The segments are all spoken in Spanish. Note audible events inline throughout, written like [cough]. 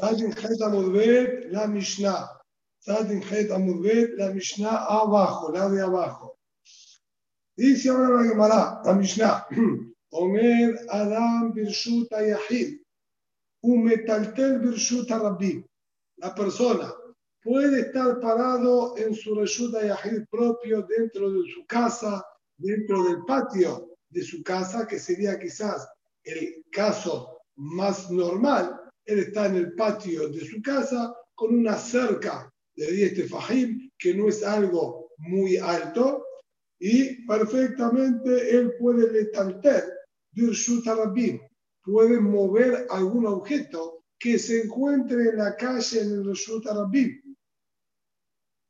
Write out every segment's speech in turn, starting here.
Sadin Het Amudbet, la Mishnah. Sadin Het Amudbet, la Mishnah abajo, la de abajo. Dice ahora la Gemara, la Mishnah. [clears throat] Omer Adam Birshuta Yahid. Umetaltel Birshuta Rabbi. La persona puede estar parado en su Reshuta Yahid propio dentro de su casa, dentro del patio de su casa, que sería quizás el caso más normal. Él está en el patio de su casa con una cerca de 10 tefajim, que no es algo muy alto, y perfectamente él puede letalter, birshuta rabbim, puede mover algún objeto que se encuentre en la calle en el Reshuta Rabbim.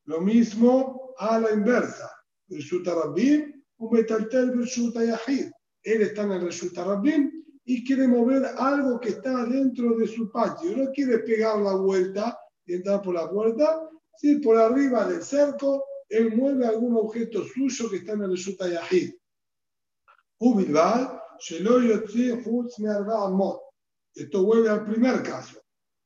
Lo mismo a la inversa. Reshuta Rabbim, un metaltel Reshuta Yahid. Él está en el Reshuta Rabbim y quiere mover algo que está dentro de su patio. No quiere pegar la vuelta y entrar por la puerta. Si por arriba del cerco, él mueve algún objeto suyo que está en el Reshuta Yahid. Esto vuelve al primer caso.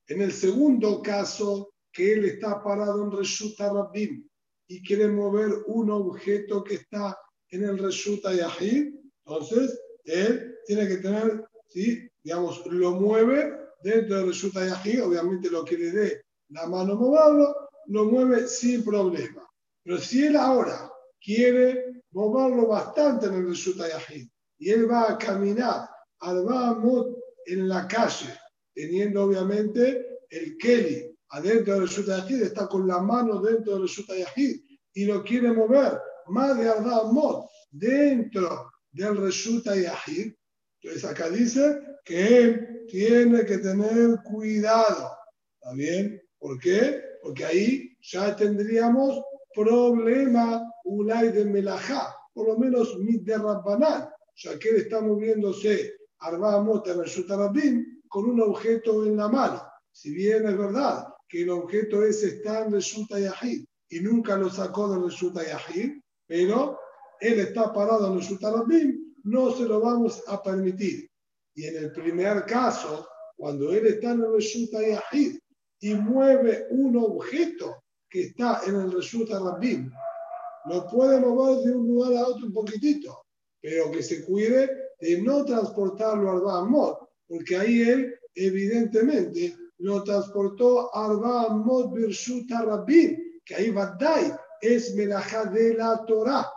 En el segundo caso, que él está parado en Reshuta Rabbim y quiere mover un objeto que está en el Reshuta Yahid, entonces él tiene que tener, ¿sí? digamos, lo mueve dentro del Reshuta Yahid, obviamente lo que le dé la mano moverlo, lo mueve sin problema. Pero si él ahora quiere moverlo bastante en el Reshuta Yahid y él va a caminar al Bahamut en la calle, teniendo obviamente el Kelly adentro del Reshuta Yahid, está con la mano dentro del Reshuta Yahid y lo quiere mover más de Ardamot dentro del Reshuta Yahid. Entonces acá dice que él tiene que tener cuidado. ¿Está bien? ¿Por qué? Porque ahí ya tendríamos problema Ulay de Melajá, por lo menos de Rabbanán, ya que él está moviéndose Arba Mota en con un objeto en la mano. Si bien es verdad que el objeto ese está en Resulta Yahid y nunca lo sacó de Resulta Yahid, pero él está parado en Resulta Rabim, no se lo vamos a permitir. Y en el primer caso, cuando él está en el Resulta Yahid y mueve un objeto que está en el Resulta Rabim, lo puede mover de un lugar a otro un poquitito, pero que se cuide de no transportarlo al Bahamot, porque ahí él evidentemente lo transportó al Bahamot Birshuta Rabin, que ahí Badai es melajá de la Torah.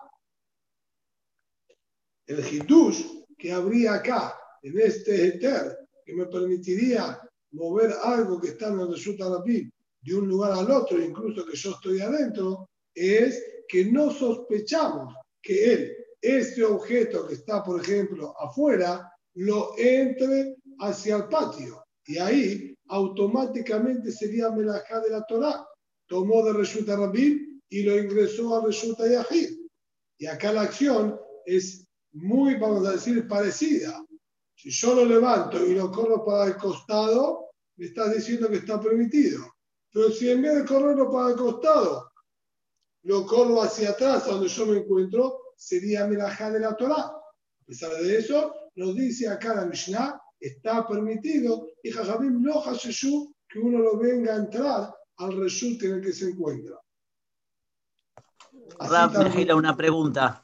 El Hidush que habría acá, en este Eter, que me permitiría mover algo que está en el Birshuta Rabin de un lugar al otro, incluso que yo estoy adentro, es que no sospechamos que él este objeto que está, por ejemplo, afuera, lo entre hacia el patio. Y ahí automáticamente sería melajá de la Torah. Tomó de Resulta Rabin y lo ingresó a Resulta Yahid. Y acá la acción es muy, vamos a decir, parecida. Si yo lo levanto y lo corro para el costado, me estás diciendo que está permitido. Pero si en vez de correrlo para el costado, lo corro hacia atrás, donde yo me encuentro, sería Melajá de la Torah. A pesar de eso, nos dice acá la Mishnah, está permitido, y Jajabim no Hasheshu, que uno lo venga a entrar al Reshut en el que se encuentra. Rab, una pregunta.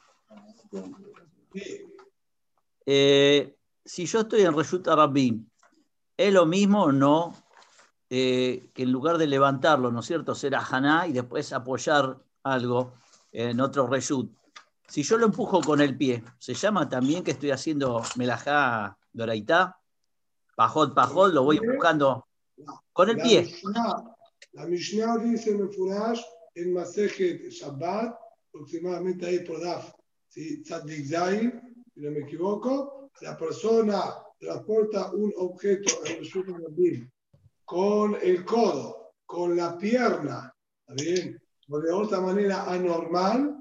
Eh, si yo estoy en Reshut Arabim, ¿es lo mismo o no eh, que en lugar de levantarlo, ¿no es cierto?, ser Haná y después apoyar algo en otro Reshut? Si yo lo empujo con el pie, ¿se llama también que estoy haciendo melajá doraitá? Pajot, pajot, lo voy empujando con el pie. la Mishnah dice en Furash, en Masejet Shabbat, aproximadamente ahí por Daf, ¿sí? Tzadik si no me equivoco, la persona transporta un objeto con el codo, con la pierna, ¿está bien? O de otra manera anormal,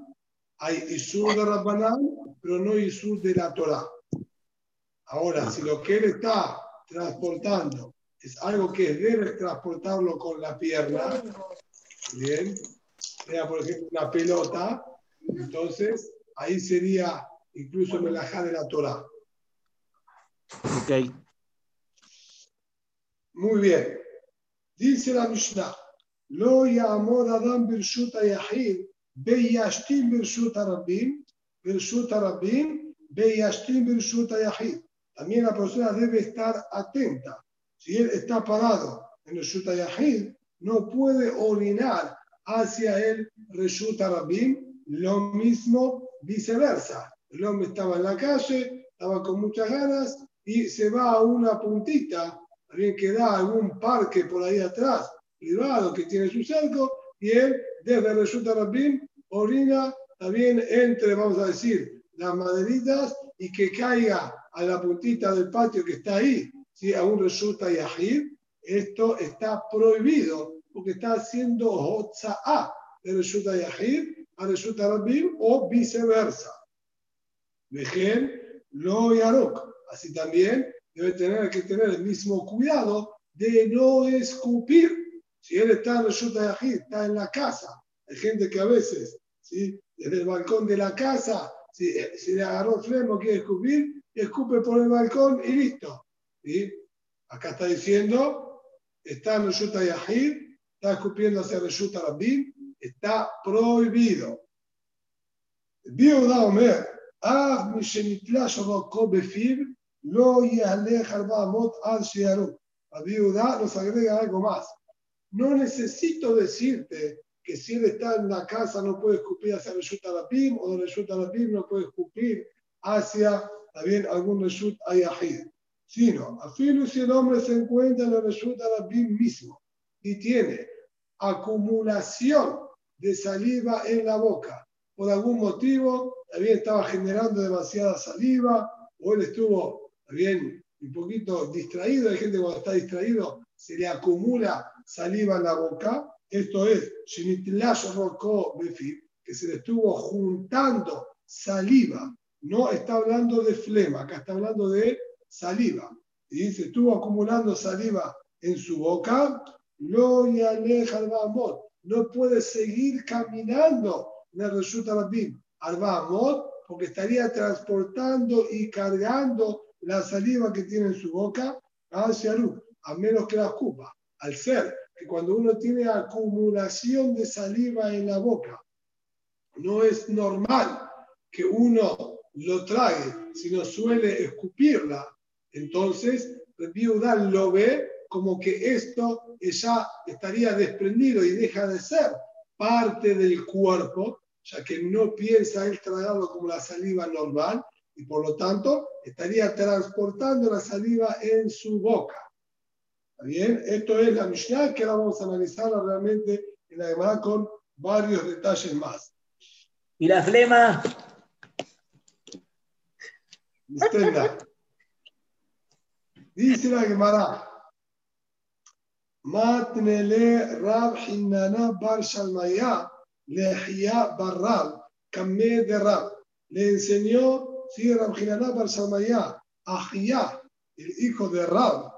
hay Isur de Rabbanán, pero no Isur de la Torah. Ahora, si lo que él está transportando es algo que debe transportarlo con la pierna, bien, sea por ejemplo una pelota, entonces ahí sería incluso melajá de la Torah. Ok. Muy bien. Dice la Mishnah, Lo yamod Adam birshut yahid, beyashtim birshut rabim, birshut rabim, beyashtim birshut yahid. También la persona debe estar atenta. Si él está parado en el Shuta Yahid, no puede orinar hacia el Reshut Rabim, lo mismo viceversa. El hombre estaba en la calle, estaba con muchas ganas y se va a una puntita, alguien que da algún parque por ahí atrás, privado, que tiene su cerco, y él desde el Reshut Rabim orina también entre, vamos a decir, las maderitas y que caiga a la puntita del patio que está ahí, si a un resulta yahid, esto está prohibido porque está haciendo hotza'a de resulta yahid a resulta rabim o viceversa. Vejen lo yarok. Así también debe tener que tener el mismo cuidado de no escupir. Si él está en yahid, está en la casa. Hay gente que a veces, ¿sí? desde el balcón de la casa, si, si le agarró freno, quiere escupir, escupe por el balcón y listo. ¿Sí? Acá está diciendo, está en Reshuta Yahid, está escupiendo hacia Reshuta Rabim, está prohibido. Viuda Omer, אף משנתלה שרוקו בפיו, לא יהלך ארבע אמות עד שיערו. Rabbi Judá nos agrega algo más. No necesito decirte que si él está en la casa no puede escupir hacia Reshut Rabim o de Reshut Rabim no puede escupir hacia también algún Reshut Ayahid. Sino, afirmo si el hombre se encuentra en el Reshut Rabim mismo y tiene acumulación de saliva en la boca, por algún motivo, también estaba generando demasiada saliva, o él estuvo también un poquito distraído, hay gente cuando está distraído se le acumula saliva en la boca, esto es, que se le estuvo juntando saliva. No está hablando de flema, acá está hablando de saliva. Y se estuvo acumulando saliva en su boca, no no puede seguir caminando en el Reshut Rabim al porque estaría transportando y cargando la saliva que tiene en su boca hacia luz, a menos que la ocupa. Al ser que cuando uno tiene acumulación de saliva en la boca, no es normal que uno lo trague, sino suele escupirla, entonces viuda lo ve como que esto ya estaría desprendido y deja de ser parte del cuerpo, ya que no piensa él tragarlo como la saliva normal y por lo tanto estaría transportando la saliva en su boca. ¿Está bien? Esto es la Mishnah que ahora vamos a analizarla realmente en la demás con varios detalles más. ¿Y la flema? Dice la Gemara. Matnele Rab Hinana Bar Shalmaya Lehia Barrab Kamé de Rab. Le enseñó, sí, Rab Hinana Bar Shalmaya a el hijo de Rab,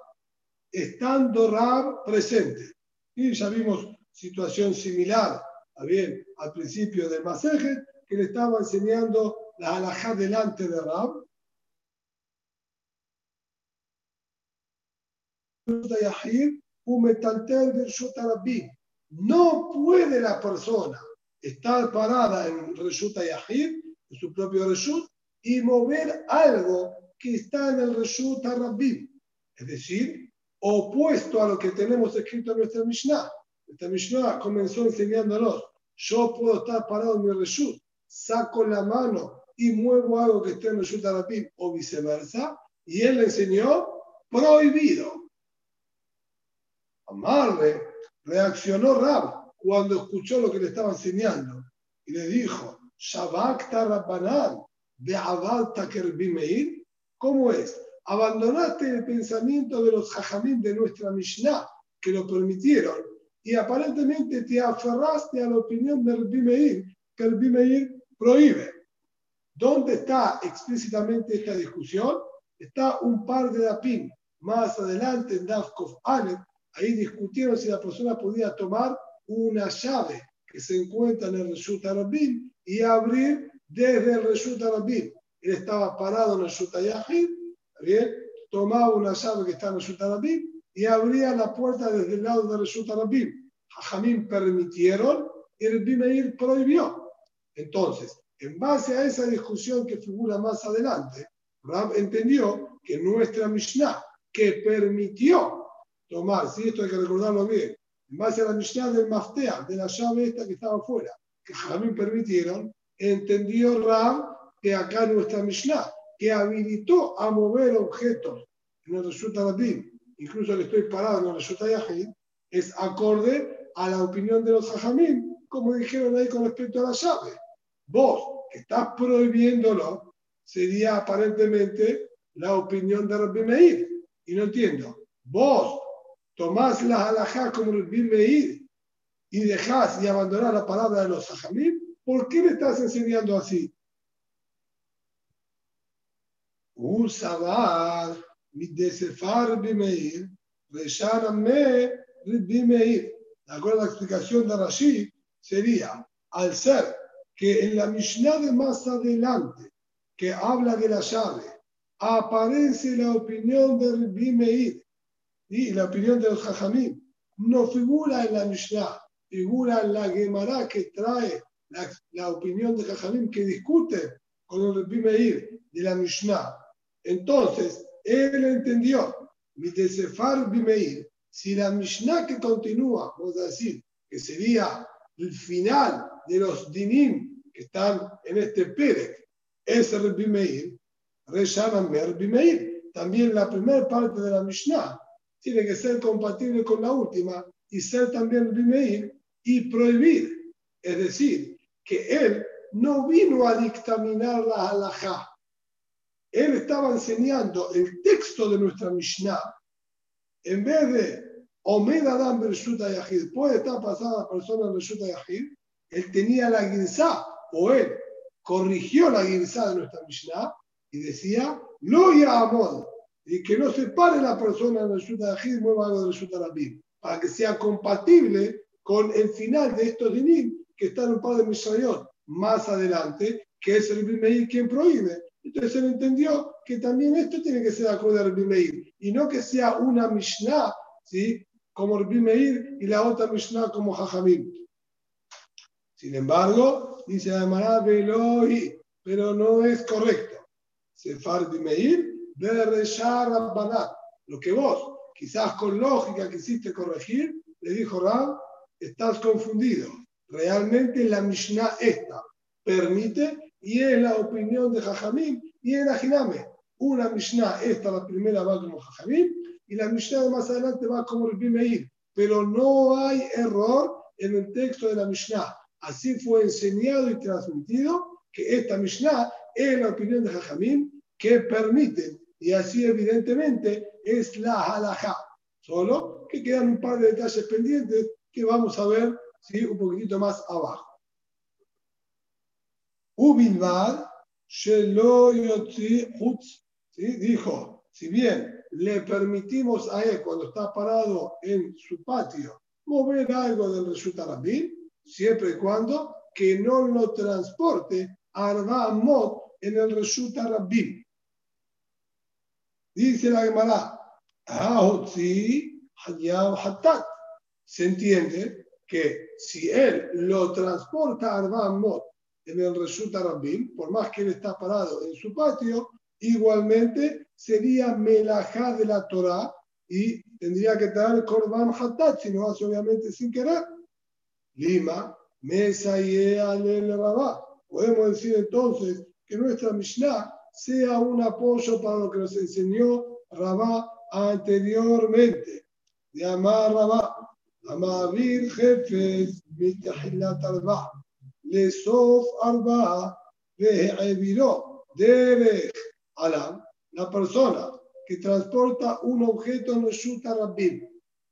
estando Rab presente. Y ya vimos situación similar, bien, al principio del masaje, que le estaba enseñando la halajá delante de Rab, no puede la persona estar parada en Reshuta Yahid, en su propio Reshut, y mover algo que está en el Reshut. Es decir, opuesto a lo que tenemos escrito en nuestra Mishnah. Nuestra Mishnah comenzó enseñándonos, yo puedo estar parado en mi Reshut, saco la mano y muevo algo que esté en Reshut Rabbim o viceversa, y él le enseñó prohibido. Amarle, reaccionó Rab cuando escuchó lo que le estaba enseñando y le dijo, Shabakta Rabbanan de Abalta Kerbimeir, ¿cómo es? Abandonaste el pensamiento de los hajamim de nuestra Mishnah que lo permitieron y aparentemente te aferraste a la opinión de Rabbi que Rabbi prohíbe. ¿Dónde está explícitamente esta discusión? Está un par de dapim más adelante en Dafkov Aleph, Ahí discutieron si la persona podía tomar una llave que se encuentra en el Reshut Arabim y abrir desde el Reshut Arabim. Él estaba parado en el Reshut bien, tomaba una llave que está en el Reshut Arabim y abría la puerta desde el lado de Reshut Rabim. Jajamim permitieron y el Meir prohibió. Entonces, en base a esa discusión que figura más adelante, Rab entendió que nuestra Mishnah, que permitió tomar, si esto hay que recordarlo bien, en base a la Mishnah del Maftea, de la llave esta que estaba afuera, que Jamín permitieron, entendió Rab que acá nuestra Mishnah, que habilitó a mover objetos en el Resulta Rabim, incluso le estoy parado en el Resulta Yahid, es acorde a la opinión de los Jajamim, como dijeron ahí con respecto a la llave. Vos, que estás prohibiéndolo, sería aparentemente la opinión de Rabbi Meir. Y no entiendo. Vos tomás la halajá como Rabbi Meir y dejás y abandonás la palabra de los Sajamim, ¿por qué le estás enseñando así? Usabar desefar Rabbi Meir, me Rabbi Meir. De acuerdo a la explicación de Rashi, sería al ser que en la Mishnah de más adelante, que habla de la llave, aparece la opinión de Rabbi Meir y la opinión de los Jajamim. No figura en la Mishnah, figura en la Gemara que trae la, opinión de Jajamim que discute con el Rabbi Meir de la Mishnah. Entonces, él entendió, mi desefar Meir, si la Mishnah que continúa, vamos a decir, que sería el final de los dinim que están en este Perek, es el Meir, Reshanan Meir. También la primera parte de la Mishnah tiene que ser compatible con la última y ser también Meir y prohibir. Es decir, que él no vino a dictaminar la halajá. Él estaba enseñando el texto de nuestra Mishnah. En vez de Omed Adam Bershuta Yahid, puede estar pasada la persona Bershuta Yahid, él tenía la guinzá, o él corrigió la guinzá de nuestra Mishnah y decía, no ya amor, y que no se pare la persona en Bershuta Yahid y mueva algo de Bershuta Rabim, para que sea compatible con el final de estos dinim que están en un par de más adelante, que es el Bimeir quien prohíbe. Entonces él entendió que también esto tiene que ser acorde al Bimeir y no que sea una Mishnah ¿sí? como Rabbi Meir y la otra Mishnah como Jajamim. Sin embargo, dice Ademara Velohi, pero no es correcto. Sefar Meir, Rabbanat. Lo que vos, quizás con lógica quisiste corregir, le dijo Rab, estás confundido. Realmente la Mishnah esta permite y es la opinión de Jajamim y en Ajiname. Una Mishnah, esta la primera va como Jajamim y la Mishnah de más adelante va como el Meir. Pero no hay error en el texto de la Mishnah. Así fue enseñado y transmitido que esta Mishnah es la opinión de Jajamim que permite, y así evidentemente es la halajá. Solo que quedan un par de detalles pendientes que vamos a ver ¿sí? un poquitito más abajo. Ubilvad, Shelo dijo, si bien le permitimos a él, cuando está parado en su patio, mover algo del resulta Rabin, siempre y cuando que no lo transporte a en el resulta Rabin. Dice la Gemara, se entiende que si él lo transporta a Arba en el resulta Rabin, por más que él está parado en su patio, igualmente sería melajá de la Torah y tendría que traer korban hatat, si no hace obviamente sin querer. Lima, mesa y rabá. Podemos decir entonces que nuestra Mishnah sea un apoyo para lo que nos enseñó Rabá anteriormente. De amar Rabá, Amavir jefes, mitahilat arba, lesof arba, ve'eviró, derech alam, la persona que transporta un objeto en Shuta Rabbim,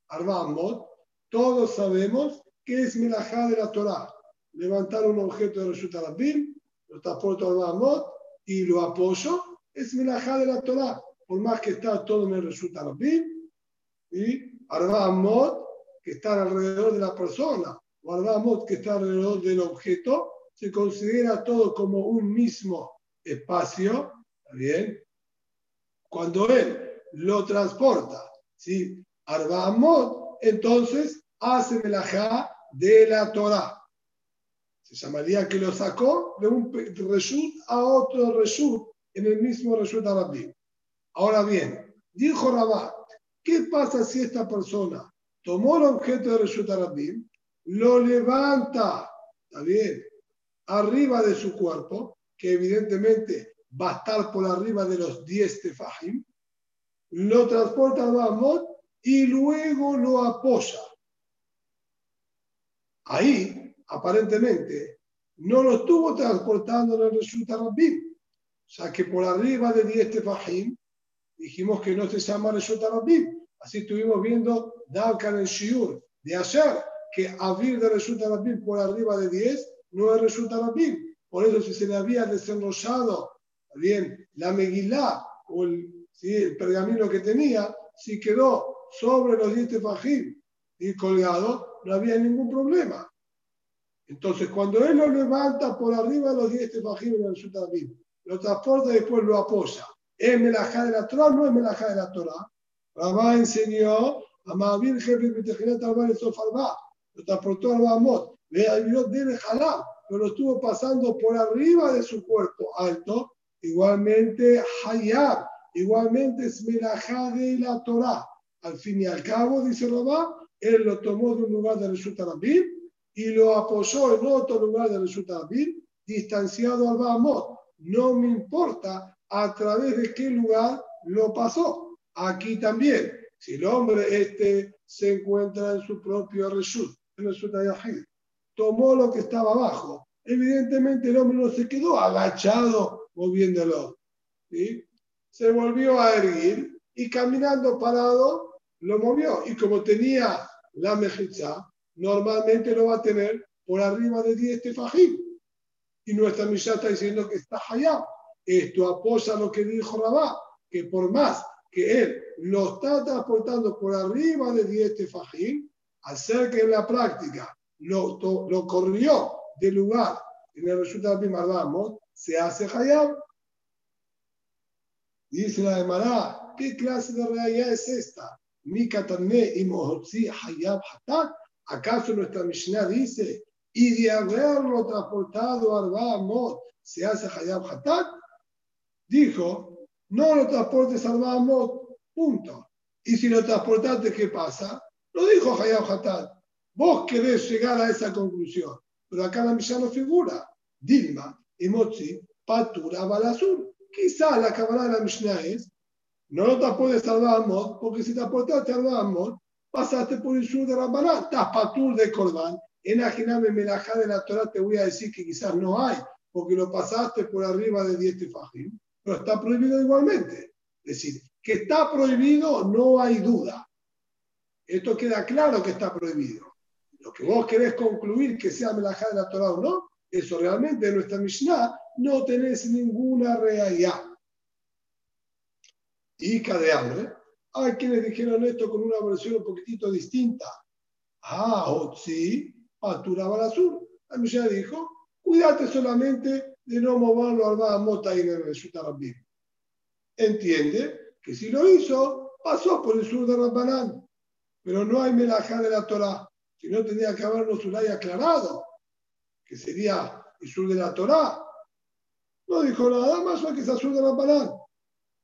Arbamot, todos sabemos que es Melajá de la Torah. Levantar un objeto de Shuta Rabbim, lo transporto Arbamot y lo apoyo, es Melajá de la Torah. Por más que está todo en el Shuta Rabbim, y Arbamot, que está alrededor de la persona, o Arbamot, que está alrededor del objeto, se considera todo como un mismo espacio, bien? Cuando él lo transporta, ¿sí? Arba entonces hace melajá de la Torah. Se llamaría que lo sacó de un reshut a otro reshut en el mismo reshut arabí. Ahora bien, dijo Rabat, ¿qué pasa si esta persona tomó el objeto de reshut arabí, lo levanta, está bien, arriba de su cuerpo, que evidentemente va a estar por arriba de los 10 tefajim, lo transporta a Bahamot y luego lo apoya. Ahí, aparentemente, no lo estuvo transportando en el Resulta Rabbim. Sea que por arriba de 10 tefajim, dijimos que no se llama Resulta Rabbim. Así estuvimos viendo Dalkan en Shiur de ayer, que abrir de Resulta Rabbim por arriba de 10 no es Resulta Rabbim. Por eso, si se le había desenrollado bien la Megilá o el el pergamino que tenía, si quedó sobre los 10 tefajim y colgado, no había ningún problema. Entonces, cuando él lo levanta por arriba de los 10 tefajim en el Sutamim, lo transporta y después lo apoya. ¿Es melajá de la Torah no es melajá de la Torah? Rabá enseñó a Mahavir Jefe Betejinet Albar el Sofalba, lo transportó al Bahamot, le ayudó de Jalab, pero lo estuvo pasando por arriba de su cuerpo alto, igualmente Hayab, Igualmente es melajá de la Torah. Al fin y al cabo, dice Rabá, él lo tomó de un lugar de Reshut Rabim y lo apoyó en otro lugar de Rabim, distanciado al Bahamot. No me importa a través de qué lugar lo pasó. Aquí también, si el hombre este se encuentra en su propio Reshut, en tomó lo que estaba abajo. Evidentemente el hombre no se quedó agachado moviéndolo. ¿sí? se volvió a erguir y caminando parado lo movió. Y como tenía la mejizá, normalmente lo va a tener por arriba de 10 tefajim. Y nuestra Mishnah está diciendo que está allá. Esto apoya lo que dijo Rabá, que por más que él lo está transportando por arriba de 10 tefajim, ser que en la práctica lo, lo corrió del lugar en el resultado de se hace hayab Dice la Mará, ¿qué clase de realidad es esta? Mi y mohotzi hayab hatat. ¿Acaso nuestra Mishnah dice, y de haberlo transportado al Bahamot se hace hayab hatat? Dijo, no lo transportes al Bahamot, punto. Y si lo transportaste, ¿qué pasa? Lo dijo hayab hatat. Vos querés llegar a esa conclusión, pero acá la Mishnah no figura. Dilma y Motzi, patura balasur. Quizás la cámara de la Mishnah es, no lo te puedes salvar mod, porque si te aportaste al mod, pasaste por el sur de Rambaná, estás patur de Corban. En Ajiname Melajá de la Torah te voy a decir que quizás no hay, porque lo pasaste por arriba de 10 tefajim, pero está prohibido igualmente. Es decir, que está prohibido no hay duda. Esto queda claro que está prohibido. Lo que vos querés concluir que sea Melajá de la Torah o no, eso realmente en nuestra Mishnah no tenés ninguna realidad. Y de hambre. Hay quienes dijeron esto con una versión un poquitito distinta. Ah, Otzi, Patura Balasur. La Mishnah dijo, cuídate solamente de no moverlo al Mota y en el Rabim. Entiende que si lo hizo, pasó por el sur de Rabbanán. Pero no hay melajá de la Torah. Si no, tendría que habernos haya aclarado, que sería el sur de la Torah. No dijo nada más que se asuda la palabra.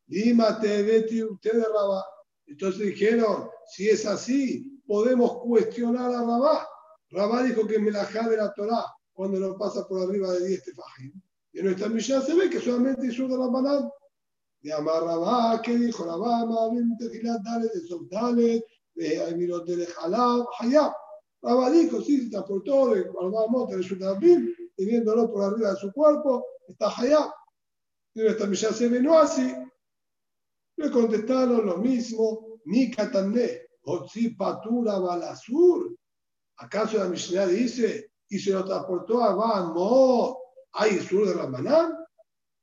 Dímate, Betty, usted de Rabá. Entonces dijeron, si es así, podemos cuestionar a Rabá. Rabá dijo que me la de la Torah cuando lo pasa por arriba de 10 tefajim. Y en nuestra misión se ve que solamente hizo de la banana. De Amar Rabá, ¿qué dijo Rabá? Ma'avim tejilat dale, de Sobdale, de Amirot de Jalab, Hayab. Rabá dijo, sí, se transportó de Rabá Mota de Sutabim, teniéndolo por arriba de su cuerpo, está allá. Y nuestra Mishnah se no así. Le contestaron lo mismo, ni Katané, Otzi Patura Balasur. ¿Acaso la Mishnah dice, y se lo transportó a Bamot, hay sur de Ramanán?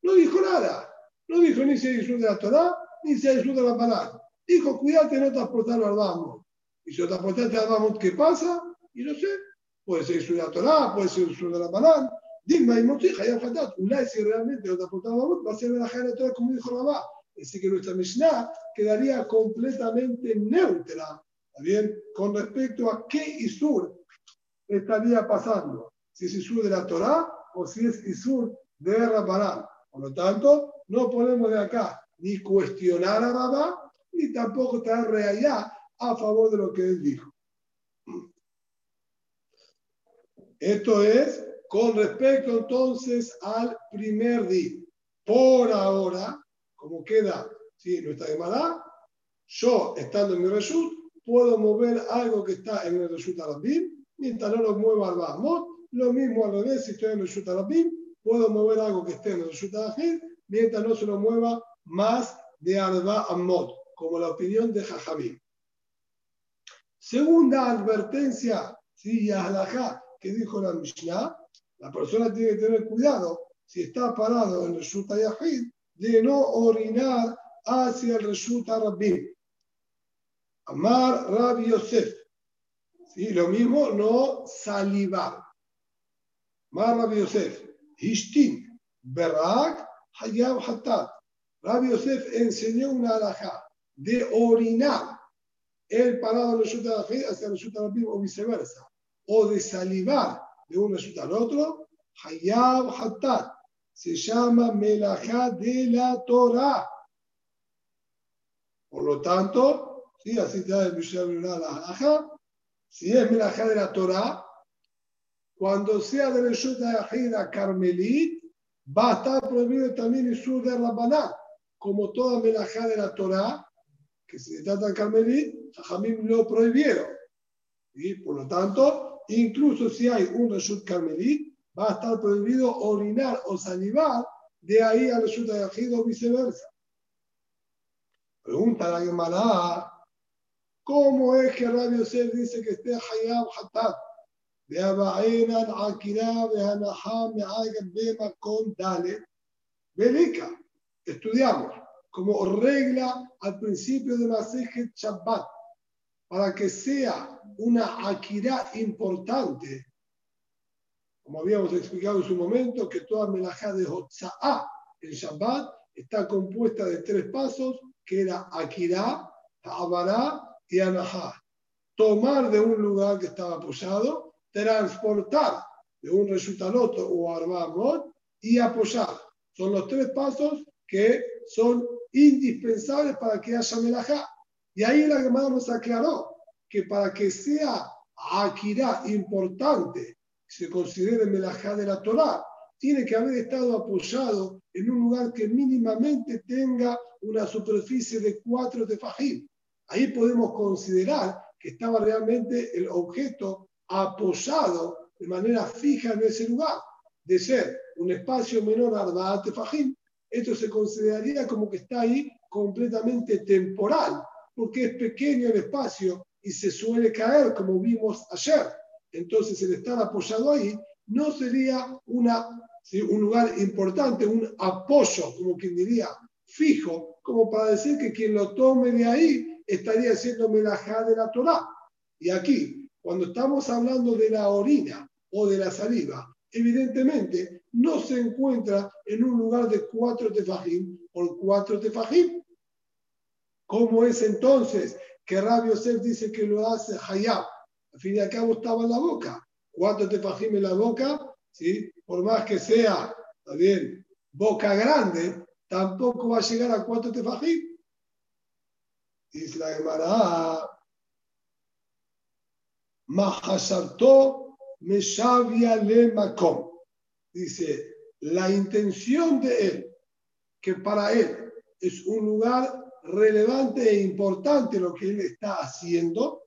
No dijo nada. No dijo ni si hay sur de la Torah, ni si hay sur de Ramanán. Dijo, cuídate no transportarlo al Bamot. Y si lo transportaste al Bamot, ¿qué pasa? Y no sé. Puede ser sur de la Torah, puede ser sur de Ramanán. Dilma y Motzi, Hayab Hatat. Ulay, si realmente lo transportaba va a ser la Torah como dijo Rabá. Así que nuestra Mishnah quedaría completamente neutra bien? Con respecto a qué Isur estaría pasando, si es Isur de la Torah o si es Isur de Rabbanán. Por lo tanto, no podemos de acá ni cuestionar a Rabá, ni tampoco estar allá a favor de lo que él dijo. Esto es con respecto entonces al primer día. Por ahora, como queda ¿sí? nuestra llamada, yo estando en mi reshut, puedo mover algo que está en el reshut arabim, mientras no lo mueva al Bahmot. Lo mismo al revés, si estoy en el reshut arabim, puedo mover algo que esté en el reshut arabim, mientras no se lo mueva más de Arba Amot, como la opinión de Jajamim. Segunda advertencia, sí, Yahlajá, que dijo la Mishnah, la persona tiene que tener cuidado si está parado en el Reshut Yahid de no orinar hacia el Reshut Rabbim. Amar Rabbi Yosef. ¿Sí? Lo mismo, no salivar. Amar Rabbi Yosef. Hishtin. Berak. Hayab Hatat. Rabbi Yosef enseñó una alajá de orinar el parado el Reshut hacia el Reshut Rabbim o viceversa. O de salivar de un Reshut al otro. Hayab Hatat se llama Melajá de la Torah. Por lo tanto, ¿sí? así está el Mishnah la si es Melajá de la Torah, cuando sea de Reshut Yahida Carmelit, va a estar prohibido también el sur de Rabbaná, como toda Melajá de la Torah, que se trata de Carmelit, Jajamim lo prohibieron. Y por lo tanto, incluso si hay un Reshut Carmelit, va a estar prohibido orinar o salivar de ahí a resulta de o viceversa. Pregunta la Gemara, ¿cómo es que Rabbi Yosef dice que esté Hayab Hatat? De Abainan, Akira, de Hanaham, de Bema, con Dale. Belika, estudiamos como regla al principio de la Sejet Shabbat, para que sea una Akira importante como habíamos explicado en su momento, que toda melajá de Hotza'ah en Shabbat está compuesta de tres pasos, que era Akira, Ta'abará y Anahá. Tomar de un lugar que estaba apoyado, transportar de un resultaloto o arbamot y apoyar. Son los tres pasos que son indispensables para que haya melajá. Y ahí la Gemara nos aclaró que para que sea Akira importante se considere melajá de la Torá, tiene que haber estado apoyado en un lugar que mínimamente tenga una superficie de cuatro tefajim. Ahí podemos considerar que estaba realmente el objeto apoyado de manera fija en ese lugar. De ser un espacio menor a Arbaat tefajim, esto se consideraría como que está ahí completamente temporal, porque es pequeño el espacio y se suele caer, como vimos ayer entonces el estar apoyado ahí no sería una, un lugar importante, un apoyo, como quien diría, fijo, como para decir que quien lo tome de ahí estaría haciendo melajá de la Torah. Y aquí, cuando estamos hablando de la orina o de la saliva, evidentemente no se encuentra en un lugar de cuatro tefajim por cuatro tefajim. ¿Cómo es entonces que Rabbi Yosef dice que lo hace Hayab? Al fin y al cabo estaba en la boca. ¿Cuánto te en la boca? ¿Sí? Por más que sea, también, boca grande, tampoco va a llegar a cuánto te Dice la Gemara, Mahasarto Meshavia le Makom. Dice, la intención de él, que para él es un lugar relevante e importante lo que él está haciendo,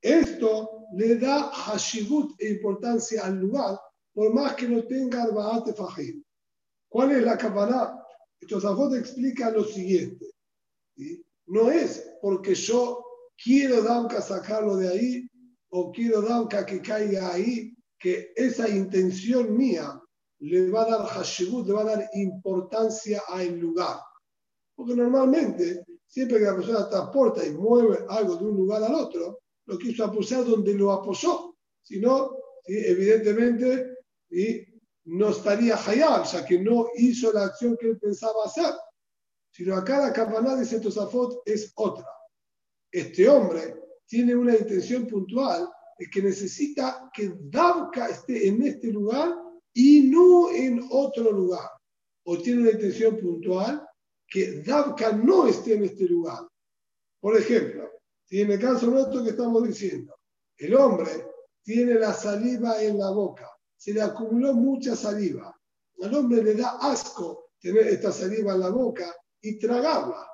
esto le da hashibut e importancia al lugar, por más que no tenga arbaate fajim. ¿Cuál es la cabana? Tosafot explica lo siguiente. No es porque yo quiero Danka sacarlo de ahí o quiero Danka que caiga ahí, que esa intención mía le va a dar hashibut, le va a dar importancia al lugar. Porque normalmente, siempre que la persona transporta y mueve algo de un lugar al otro, lo quiso apoyar donde lo apoyó. Si no, evidentemente no estaría Hayab, ya que no hizo la acción que él pensaba hacer. Sino acá la campana de Tosafot es otra. Este hombre tiene una intención puntual de que necesita que Davka esté en este lugar y no en otro lugar. O tiene una intención puntual que Davka no esté en este lugar. Por ejemplo, si en el caso nuestro que estamos diciendo, el hombre tiene la saliva en la boca, se le acumuló mucha saliva, al hombre le da asco tener esta saliva en la boca y tragarla.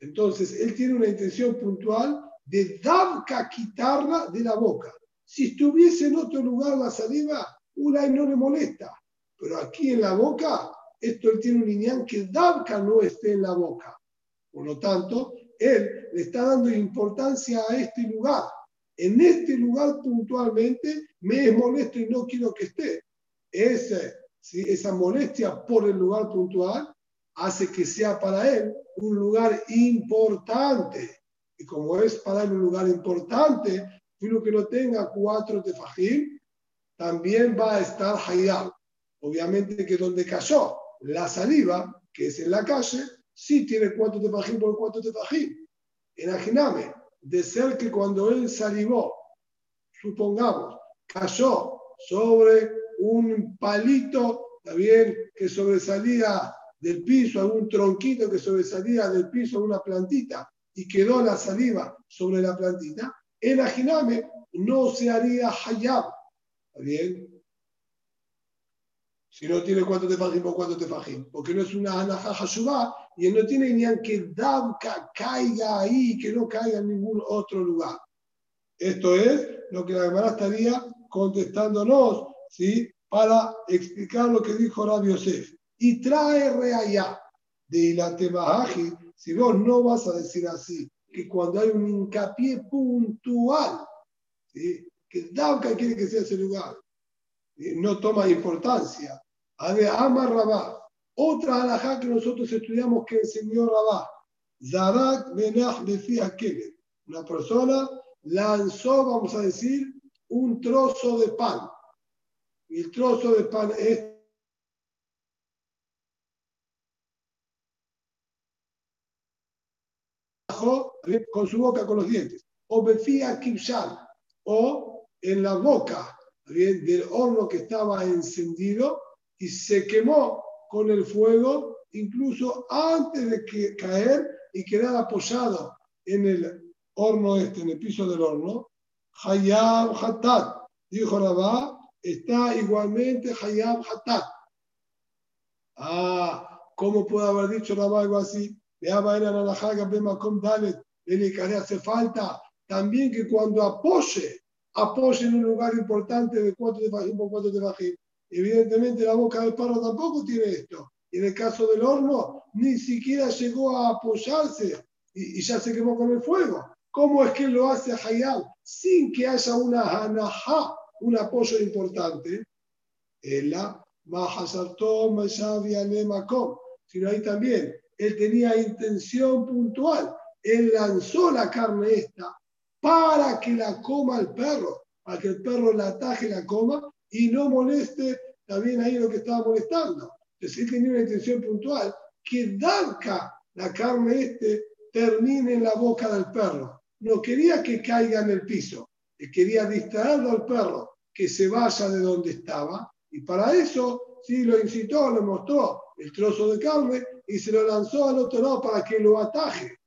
Entonces, él tiene una intención puntual de Davka quitarla de la boca. Si estuviese en otro lugar la saliva, una no le molesta. Pero aquí en la boca, esto él tiene un lineal que Davka no esté en la boca. Por lo tanto, él le está dando importancia a este lugar. En este lugar puntualmente me es molesto y no quiero que esté. Ese, esa molestia por el lugar puntual hace que sea para él un lugar importante. Y como es para él un lugar importante, uno que no tenga cuatro tefajim, también va a estar hayab. Obviamente que donde cayó la saliva, que es en la calle, sí tiene cuatro tefajim por cuatro tefajim. Imaginame, de ser que cuando él salivó, supongamos, cayó sobre un palito, también que sobresalía del piso, algún tronquito que sobresalía del piso, una plantita, y quedó la saliva sobre la plantita, el ajiname no se haría hayab. ¿Está bien? Si no tiene cuánto te fajim o cuánto te fajim, porque no es una anaja hashubá y él no tiene ni que Dabka caiga ahí, que no caiga en ningún otro lugar. Esto es lo que la Gemara estaría contestándonos, ¿sí? Para explicar lo que dijo Rabbi Yosef. Y trae reaya de Ilatebahaji, si vos no vas a decir así, que cuando hay un hincapié puntual, ¿sí? que Dabka quiere que sea ese lugar, no toma importancia. A ver, Amar Rabá, otra alajá que nosotros estudiamos que enseñó Rabá, Zarak Benach que una persona lanzó, vamos a decir, un trozo de pan. Y el trozo de pan es con su boca, con los dientes. O Befía Kibshan, o en la boca del horno que estaba encendido y se quemó con el fuego, incluso antes de que caer y quedar apoyado en el horno este, en el piso del horno, Hayab Hatat, dijo Rabá, está igualmente Hayab Hatat. Ah, ¿cómo puede haber dicho Rabá algo así? le hace falta también que cuando apoye, apoye en un lugar importante de cuatro de Fajim por cuatro de Fajim. Evidentemente la boca del perro tampoco tiene esto. Y en el caso del horno, ni siquiera llegó a apoyarse y, ya se quemó con el fuego. ¿Cómo es que lo hace Hayab sin que haya una hanajá, un apoyo importante? Ella, sino ahí también, él tenía intención puntual. Él lanzó la carne esta para que la coma el perro, para que el perro la ataje la coma, y no moleste también ahí lo que estaba molestando. Entonces él tenía una intención puntual que Danka, la carne este, termine en la boca del perro. No quería que caiga en el piso, quería distraerlo al perro, que se vaya de donde estaba, y para eso sí lo incitó, le mostró el trozo de carne y se lo lanzó al otro lado para que lo ataje.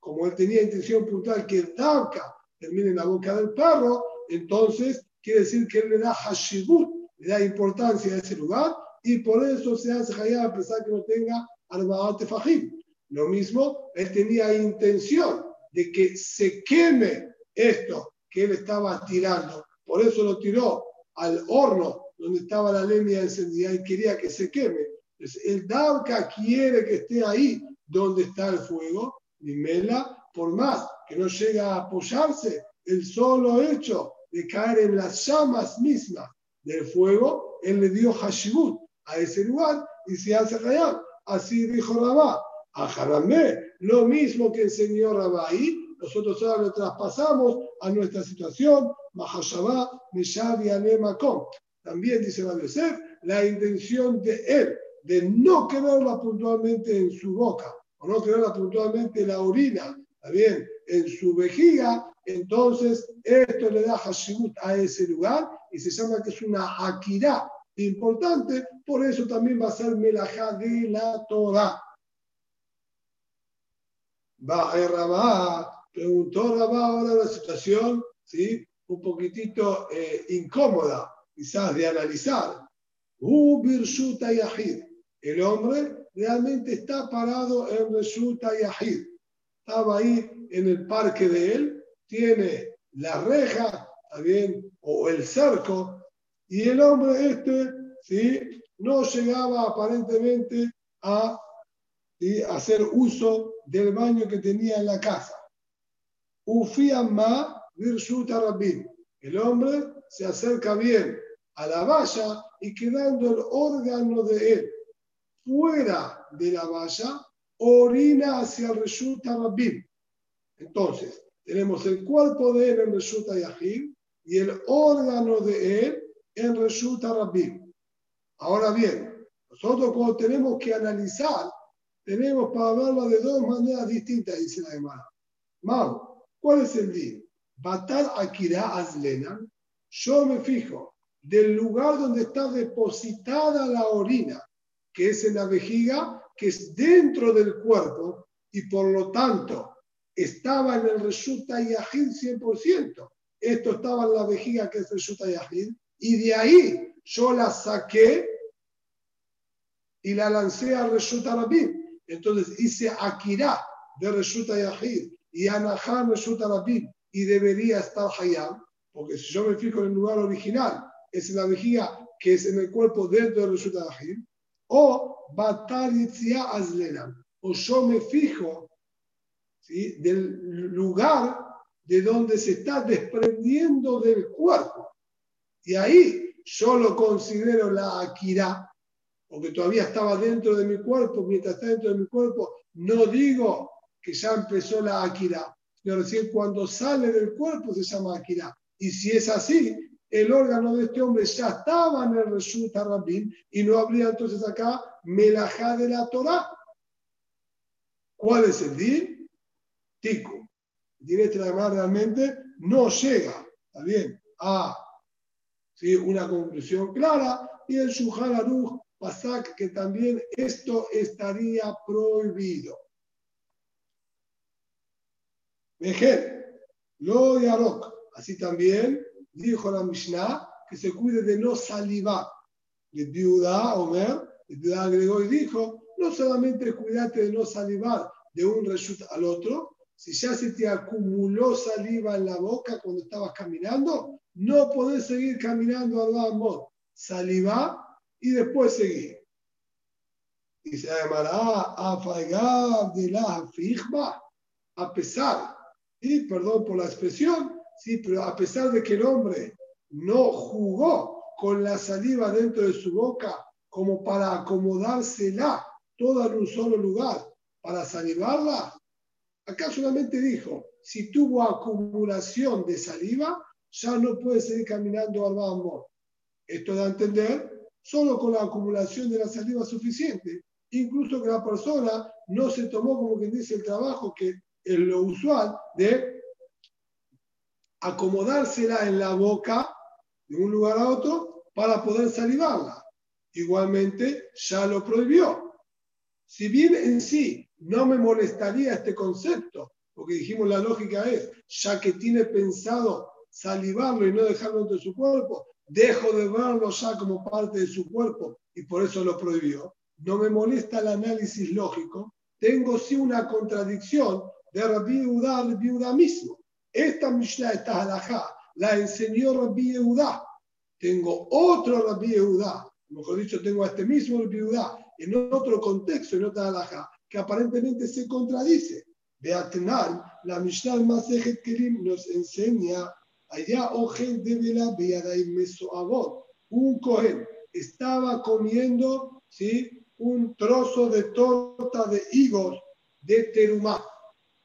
Como él tenía intención puntual que Danka termine en la boca del perro, entonces quiere decir que él le da hashibut, le da importancia a ese lugar y por eso se hace hayab a pesar que no tenga armaate fajim. Lo mismo, él tenía intención de que se queme esto que él estaba tirando. Por eso lo tiró al horno donde estaba la leña encendida y quería que se queme. Entonces, el Dauka quiere que esté ahí donde está el fuego, y Mela, por más que no llega a apoyarse, el solo hecho de caer en las llamas mismas del fuego, él le dio Hashibut a ese lugar y se hace real. Así dijo Rabá. A Haramé, lo mismo que enseñó Rabá ahí, nosotros ahora lo traspasamos a nuestra situación. Mahashabá, Mishabi, Anemakom. También dice Rabbi Yosef, la intención de él de no quedarla puntualmente en su boca o no puntualmente en la orina, bien, en su vejiga, entonces esto le da Hashimut a ese lugar y se llama que es una Akira importante, por eso también va a ser Melajá de la Torah. Va a Rabá, preguntó Rabá ahora la situación, ¿sí? un poquitito eh, incómoda, quizás de analizar. El hombre realmente está parado en Resulta Yahid. Estaba ahí en el parque de él, tiene la reja, bien? O el cerco, y el hombre este, ¿sí? No llegaba aparentemente a hacer uso del baño que tenía en la casa. Ufiamma Virsuta Rabbin. El hombre se acerca bien a la valla y quedando el órgano de él fuera de la valla, orina hacia el Reshuta Rabbim. Entonces, tenemos el cuerpo de él en Reshuta Yahid y el órgano de él en Reshuta Rabbim. Ahora bien, nosotros cuando tenemos que analizar, tenemos para verlo de dos maneras distintas, dice la. Mau, ¿cuál es el día? Batal Akira Azlena, yo me fijo del lugar donde está depositada la orina, que es en la vejiga, que es dentro del cuerpo y por lo tanto estaba en el Resulta Yahid 100%. Esto estaba en la vejiga que es Resulta Yahid y de ahí yo la saqué y la lancé al Resulta Rabin. Entonces hice Akira de Resulta Yahid y Anahá Resulta Rabin y debería estar Hayam, porque si yo me fijo en el lugar original, es en la vejiga que es en el cuerpo dentro del Resulta Yahid, o Batar Azlena, o yo me fijo del lugar de donde se está desprendiendo del cuerpo. Y ahí yo lo considero la Akira, porque todavía estaba dentro de mi cuerpo, mientras está dentro de mi cuerpo, no digo que ya empezó la Akira, pero recién cuando sale del cuerpo se llama Akira. Y si es así, el órgano de este hombre ya estaba en el resulta Rabin y no habría entonces acá melajá de la Torah. ¿Cuál es el din? Tico. El este realmente no llega, ¿está bien? A una conclusión clara y el Aruch Pasak que también esto estaría prohibido. Vejer, lo yarok. Así también dijo la Mishnah que se cuide de no salivar. de viuda Omer, el viuda agregó y dijo, no solamente cuídate de no salivar de un reshut al otro, si ya se te acumuló saliva en la boca cuando estabas caminando, no podés seguir caminando al amor. Saliva y después seguir. Y se llamará afaigar de la fijba, a pesar, y perdón por la expresión, Sí, pero a pesar de que el hombre no jugó con la saliva dentro de su boca como para acomodársela toda en un solo lugar para salivarla, acá solamente dijo, si tuvo acumulación de saliva, ya no puede seguir caminando al bambo. Esto da a entender solo con la acumulación de la saliva suficiente, incluso que la persona no se tomó como quien dice el trabajo que es lo usual de acomodársela en la boca de un lugar a otro para poder salivarla. Igualmente, ya lo prohibió. Si bien en sí no me molestaría este concepto, porque dijimos la lógica es, ya que tiene pensado salivarlo y no dejarlo entre su cuerpo, dejo de verlo ya como parte de su cuerpo y por eso lo prohibió. No me molesta el análisis lógico. Tengo sí una contradicción de Rabbi Udá, Rabbi mismo. Esta Mishnah, esta halajá, la enseñó Rabbi Yehuda. Tengo otro Rabbi Yehuda, mejor dicho, tengo a este mismo Rabbi Yehuda, en otro contexto, en otra halajá, que aparentemente se contradice. Beatnal, la Mishnah Masejet Kelim nos enseña allá Ojen de Vela Mesoabot. Un Cohen estaba comiendo ¿sí? un trozo de torta de higos de terumá.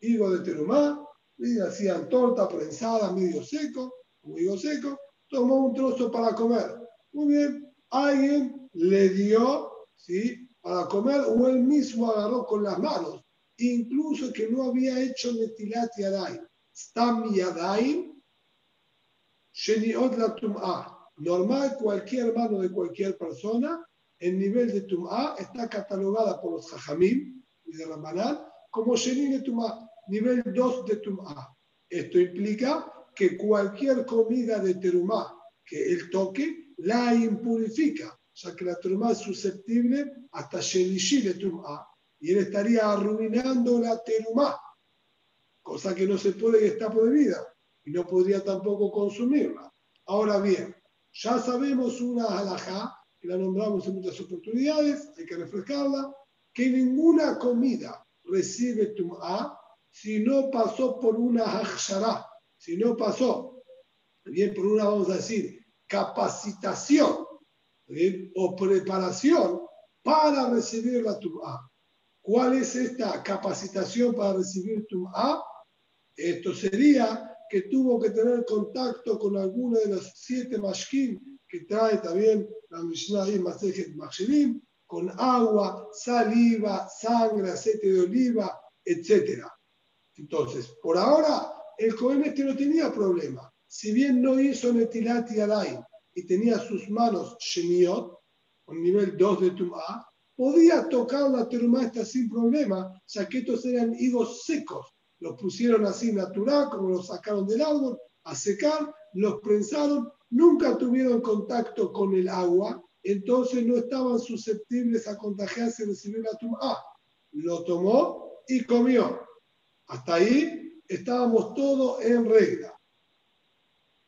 Higo de terumá, y hacían torta prensada, medio seco, medio seco, tomó un trozo para comer. Muy bien, alguien le dio, ¿sí? Para comer o él mismo agarró con las manos, incluso que no había hecho metilat y Stam Yadaim, Sheniot la Tum'ah. Normal, cualquier mano de cualquier persona, el nivel de Tum'ah está catalogada por los Jajamim y de Rambanán como Sheni de Tum'ah, nivel 2 de Tum'ah. Esto implica que cualquier comida de Terumá que él toque la impurifica, ya que la Terumá es susceptible hasta Shelishi de Tum'ah y él estaría arruinando la Terumá, cosa que no se puede y está prohibida y no podría tampoco consumirla. Ahora bien, ya sabemos una halajá, que la nombramos en muchas oportunidades, hay que refrescarla, que ninguna comida recibe tum'a si no pasó por una hachshara, si no pasó, bien, por una, vamos a decir, capacitación o preparación para recibir la tum'a. ¿Cuál es esta capacitación para recibir tum'a? Esto sería que tuvo que tener contacto con alguno de los siete mashkim que trae también la Mishnah y con agua, saliva, sangre, aceite de oliva, etc. Entonces, por ahora, el Cohen este no tenía problema. Si bien no hizo Netilat y Alain y tenía sus manos Shemiot, con nivel 2 de Tum'a, podía tocar la terumá esta sin problema, ya que estos eran higos secos los pusieron así natural, como los sacaron del árbol, a secar, los prensaron, nunca tuvieron contacto con el agua, entonces no estaban susceptibles a contagiarse y recibir la tumba. Lo tomó y comió. Hasta ahí estábamos todos en regla.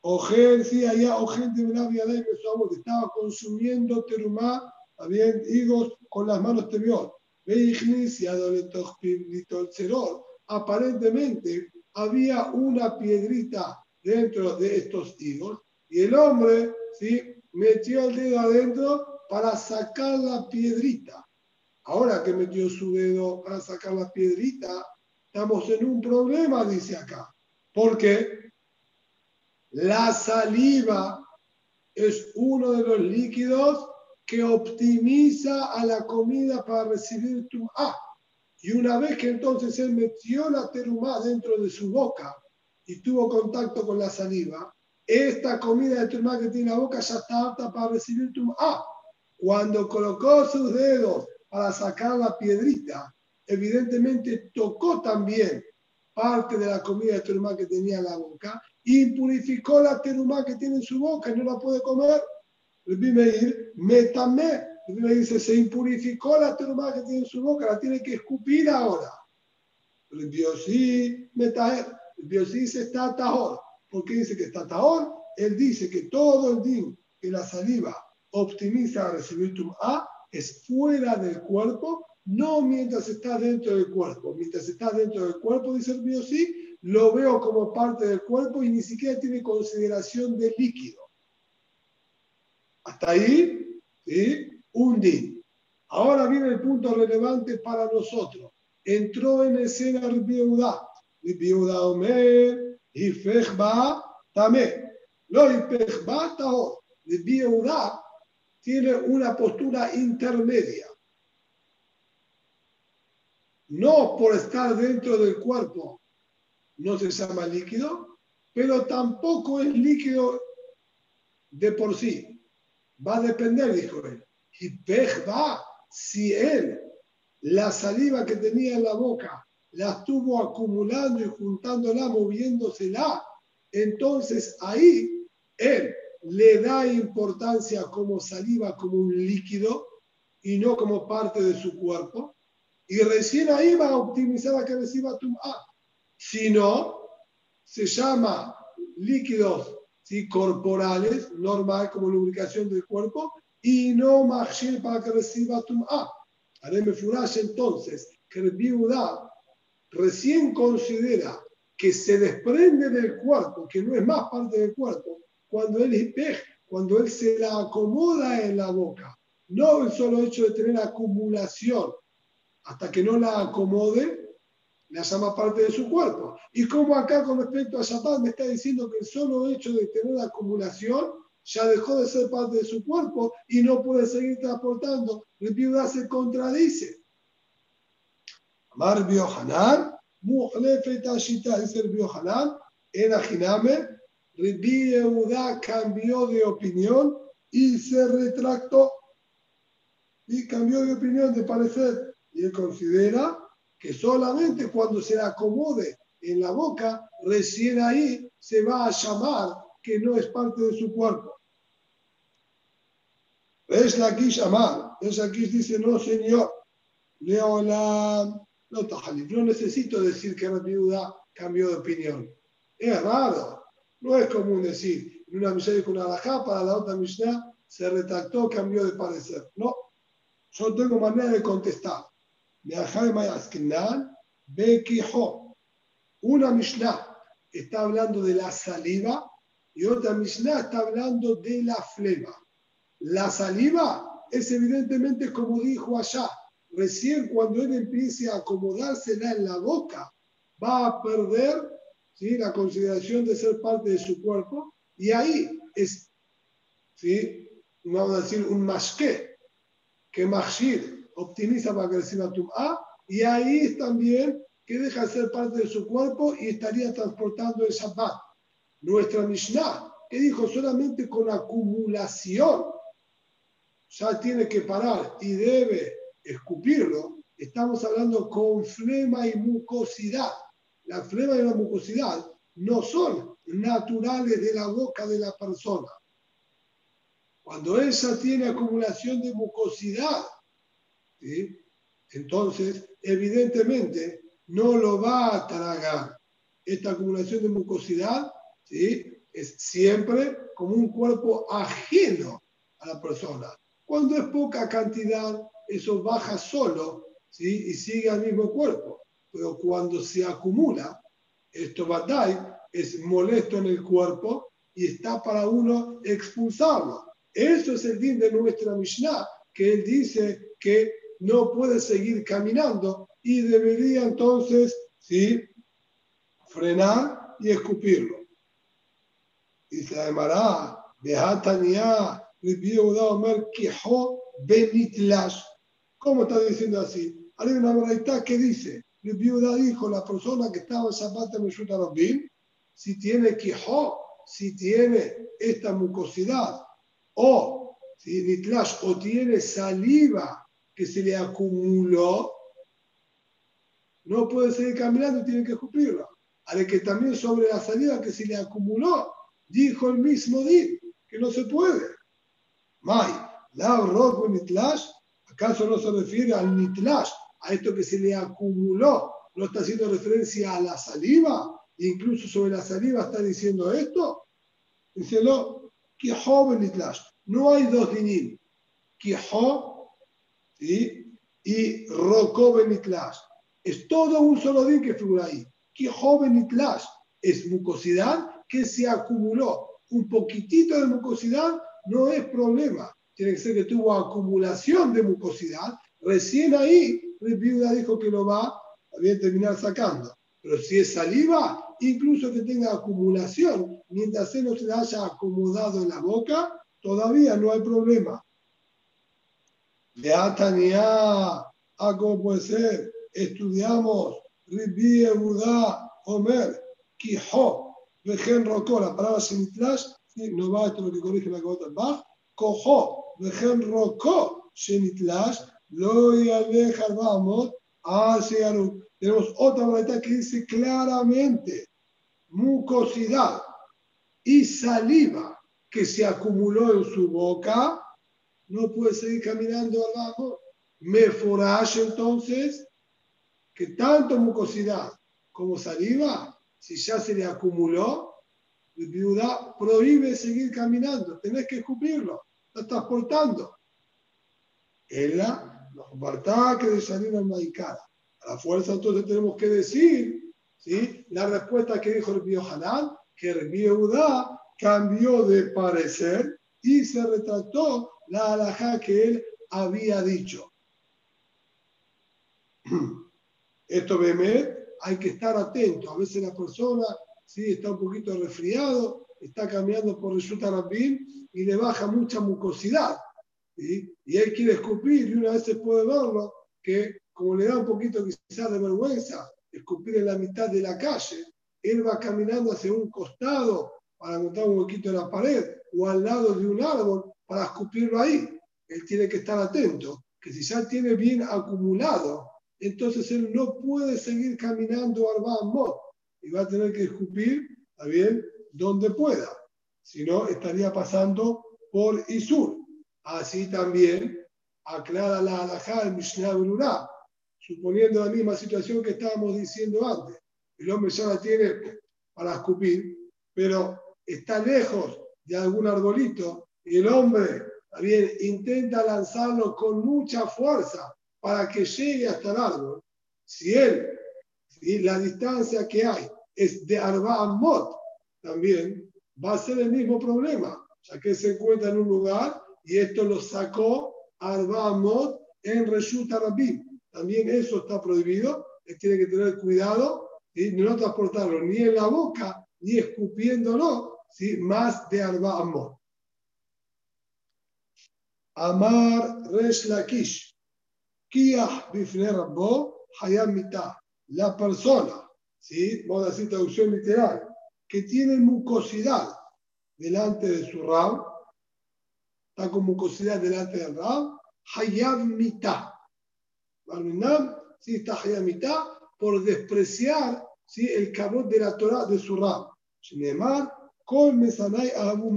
Ojen, sí, allá, Ojen de de que estaba consumiendo terumá, habían higos con las manos tebiot. Aparentemente había una piedrita dentro de estos higos y el hombre ¿sí? metió el dedo adentro para sacar la piedrita. Ahora que metió su dedo para sacar la piedrita, estamos en un problema, dice acá. Porque la saliva es uno de los líquidos que optimiza a la comida para recibir tu A. Y una vez que entonces él metió la terumá dentro de su boca y tuvo contacto con la saliva, esta comida de terumá que tiene la boca ya está apta para recibir tumá. Cuando colocó sus dedos para sacar la piedrita, evidentemente tocó también parte de la comida de terumá que tenía en la boca y purificó la terumá que tiene en su boca y no la puede comer. El Meir, métame le dice, se impurificó la terumá que tiene en su boca, la tiene que escupir ahora. Metaer, el biosí dice está tajor. ¿Por qué dice que está tajor? Él dice que todo el din que la saliva optimiza a recibir A es fuera del cuerpo, no mientras está dentro del cuerpo. Mientras está dentro del cuerpo, dice el biosí, lo veo como parte del cuerpo y ni siquiera tiene consideración de líquido. Hasta ahí, ¿sí? un din. Ahora viene el punto relevante para nosotros. Entró en escena el viuda. El viuda Omer, y Fechba también. No, y Fechba El viuda tiene una postura intermedia. No por estar dentro del cuerpo no se llama líquido, pero tampoco es líquido de por sí. Va a depender, dijo él. Y va si él la saliva que tenía en la boca la estuvo acumulando y juntándola, moviéndosela, entonces ahí él le da importancia como saliva, como un líquido y no como parte de su cuerpo. Y recién ahí va a optimizar la que reciba tu A. Si no, se llama líquidos ¿sí? corporales, normal como lubricación del cuerpo, y no machir para que reciba tum'a. Haré furash entonces que el viuda recién considera que se desprende del cuerpo, que no es más parte del cuerpo, cuando él cuando él se la acomoda en la boca. No el solo hecho de tener acumulación, hasta que no la acomode, la llama parte de su cuerpo. Y como acá con respecto a Shabbat me está diciendo que el solo hecho de tener acumulación ya dejó de ser parte de su cuerpo y no puede seguir transportando. El viuda se contradice. Amar Biohanan, Muhlefet Ashita, dice el Biohanan, en Ajiname, Ribi Eudá cambió de opinión y se retractó. Y cambió de opinión, de parecer. Y él considera que solamente cuando se acomode en la boca, recién ahí se va a llamar que no es parte de su cuerpo. Es la que llamar. Es aquí dice, no, señor. Leo la. No, no necesito decir que la viuda cambió de opinión. Es raro. No es común decir, en una Mishnah dijo una alajá, la otra Mishnah se retractó, cambió de parecer. No. Yo tengo manera de contestar. Una Mishnah está hablando de la saliva y otra Mishnah está hablando de la flema. La saliva es evidentemente como dijo allá, recién cuando él empiece a acomodársela en la boca, va a perder ¿sí? la consideración de ser parte de su cuerpo y ahí es, ¿sí? vamos a decir, un masque que Mashir optimiza para que reciba A y ahí también que deja de ser parte de su cuerpo y estaría transportando el Shabbat. Nuestra Mishnah, que dijo solamente con acumulación ya tiene que parar y debe escupirlo, estamos hablando con flema y mucosidad. La flema y la mucosidad no son naturales de la boca de la persona. Cuando ella tiene acumulación de mucosidad, entonces evidentemente no lo va a tragar. Esta acumulación de mucosidad es siempre como un cuerpo ajeno a la persona. Cuando es poca cantidad, eso baja solo ¿sí? y sigue al mismo cuerpo. Pero cuando se acumula, esto dar es molesto en el cuerpo y está para uno expulsarlo. Eso es el din de nuestra Mishnah, que él dice que no puede seguir caminando y debería entonces ¿sí? frenar y escupirlo. Y se llamará Behatania ¿Cómo está diciendo así? Hay una verdad que dice, viuda dijo, la persona que estaba en Zapata Rabin, si tiene quijo, si tiene esta mucosidad, o si nitlash, o tiene saliva que se le acumuló, no puede seguir caminando tiene que escupirla. A que también sobre la saliva que se le acumuló, dijo el mismo Din, que no se puede. May, la rojo nitlash, ¿acaso no se refiere al nitlash, a esto que se le acumuló? ¿No está haciendo referencia a la saliva? Incluso sobre la saliva está diciendo esto. Díselo, que joven nitlash. No hay dos dinim. Kiho y Benitlash. Es todo un solo din que figura ahí. Kiho Benitlash es mucosidad que se acumuló. Un poquitito de mucosidad no es problema. Tiene que ser que tuvo acumulación de mucosidad. Recién ahí, el viuda dijo que lo va a terminar sacando. Pero si es saliva, incluso que tenga acumulación, mientras él no se haya acomodado en la boca, todavía no hay problema. De Atania, ¿a cómo puede ser? Estudiamos Ribi Budá Homer, Quijo, Vejen Rocó, la palabra Sinitlash no va, esto es lo que corrige la Kabbalah Bach, cojo, dejen rocó, shenitlash, lo dejar vamos, hacia Tenemos otra verdad que dice claramente, mucosidad y saliva que se acumuló en su boca, no puede seguir caminando abajo. Me foraje entonces que tanto mucosidad como saliva, si ya se le acumuló, el viuda prohíbe seguir caminando, tenés que escupirlo, lo estás portando. Ella, los que de salir al maicada. A la fuerza entonces tenemos que decir, ¿sí? La respuesta que dijo el Biohanan, que el viuda cambió de parecer y se retractó la alhaja que él había dicho. [clears throat] Esto, Bemet, hay que estar atento. A veces la persona ¿sí? está un poquito resfriado, está caminando por el Rabin y le baja mucha mucosidad. Y él quiere escupir y una vez se puede verlo que como le da un poquito quizás de vergüenza escupir en la mitad de la calle, él va caminando hacia un costado para encontrar un huequito en la pared o al lado de un árbol para escupirlo ahí. Él tiene que estar atento, que si ya tiene bien acumulado, entonces él no puede seguir caminando al Mot y va a tener que escupir, ¿está bien?, donde pueda. Si no, estaría pasando por Isur. Así también aclara la alajá del Mishnah Berurá, suponiendo la misma situación que estábamos diciendo antes. El hombre ya la tiene para escupir, pero está lejos de algún arbolito el hombre también intenta lanzarlo con mucha fuerza para que llegue hasta el árbol. Si él, si la distancia que hay es de Arba Mot, también va a ser el mismo problema, ya que se encuentra en un lugar y esto lo sacó Arba Mot en Reshut Arabim. También eso está prohibido, él tiene que tener cuidado y no transportarlo ni en la boca ni escupiéndolo, ¿sí? más de Arba Amor. Amar Resh Lakish, Kiah Bifne Rabbo, Hayam Mitah. La persona, ¿sí? vamos a decir traducción literal, que tiene mucosidad delante de su Rab, está con mucosidad delante del Rab, Hayam Mitah. ¿sí? está Hayam Mitah por despreciar ¿sí? el cabot de la Torah de su Rab. Abu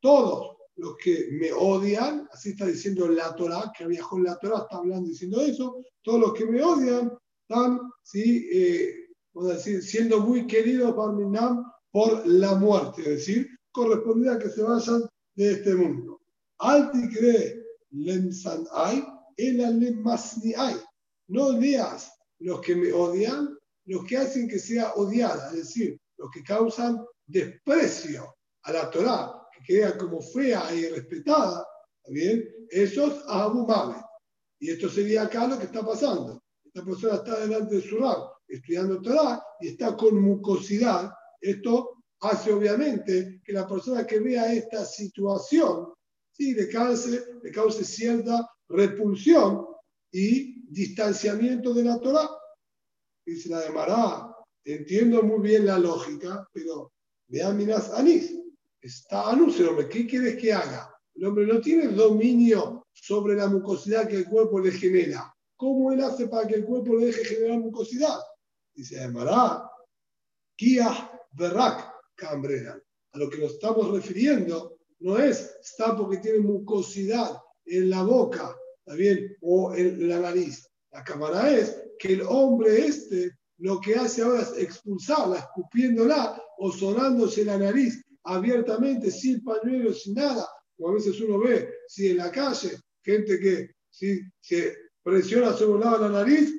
Todos los que me odian, así está diciendo la Torah, que viajó en la Torah, está hablando diciendo eso, todos los que me odian están, ¿sí? Eh, decir, siendo muy queridos por Minam por la muerte, es decir, correspondía a que se vayan de este mundo. Alti cree hay, el hay. No leas los que me odian, los que hacen que sea odiada, es decir, los que causan desprecio a la que queda como fea y respetada, bien? Esos Abu Y esto sería acá lo que está pasando. Esta persona está delante de su rab, estudiando Torah y está con mucosidad. Esto hace obviamente que la persona que vea esta situación sí, le, cause, le cause cierta repulsión y distanciamiento de la Torah. Dice la de Mará, entiendo muy bien la lógica, pero vea minas anís. Está anus el hombre, ¿qué quieres que haga? El hombre no tiene dominio sobre la mucosidad que el cuerpo le genera. ¿Cómo él hace para que el cuerpo le deje generar mucosidad? Dice Mará, Kia Berrak Cambrera. A lo que nos estamos refiriendo no es está porque tiene mucosidad en la boca, ¿está bien? O en la nariz. La cámara es que el hombre este lo que hace ahora es expulsarla, escupiéndola o sonándose la nariz abiertamente, sin pañuelo, sin nada. O a veces uno ve, si en la calle, gente que si, se presiona sobre un lado la nariz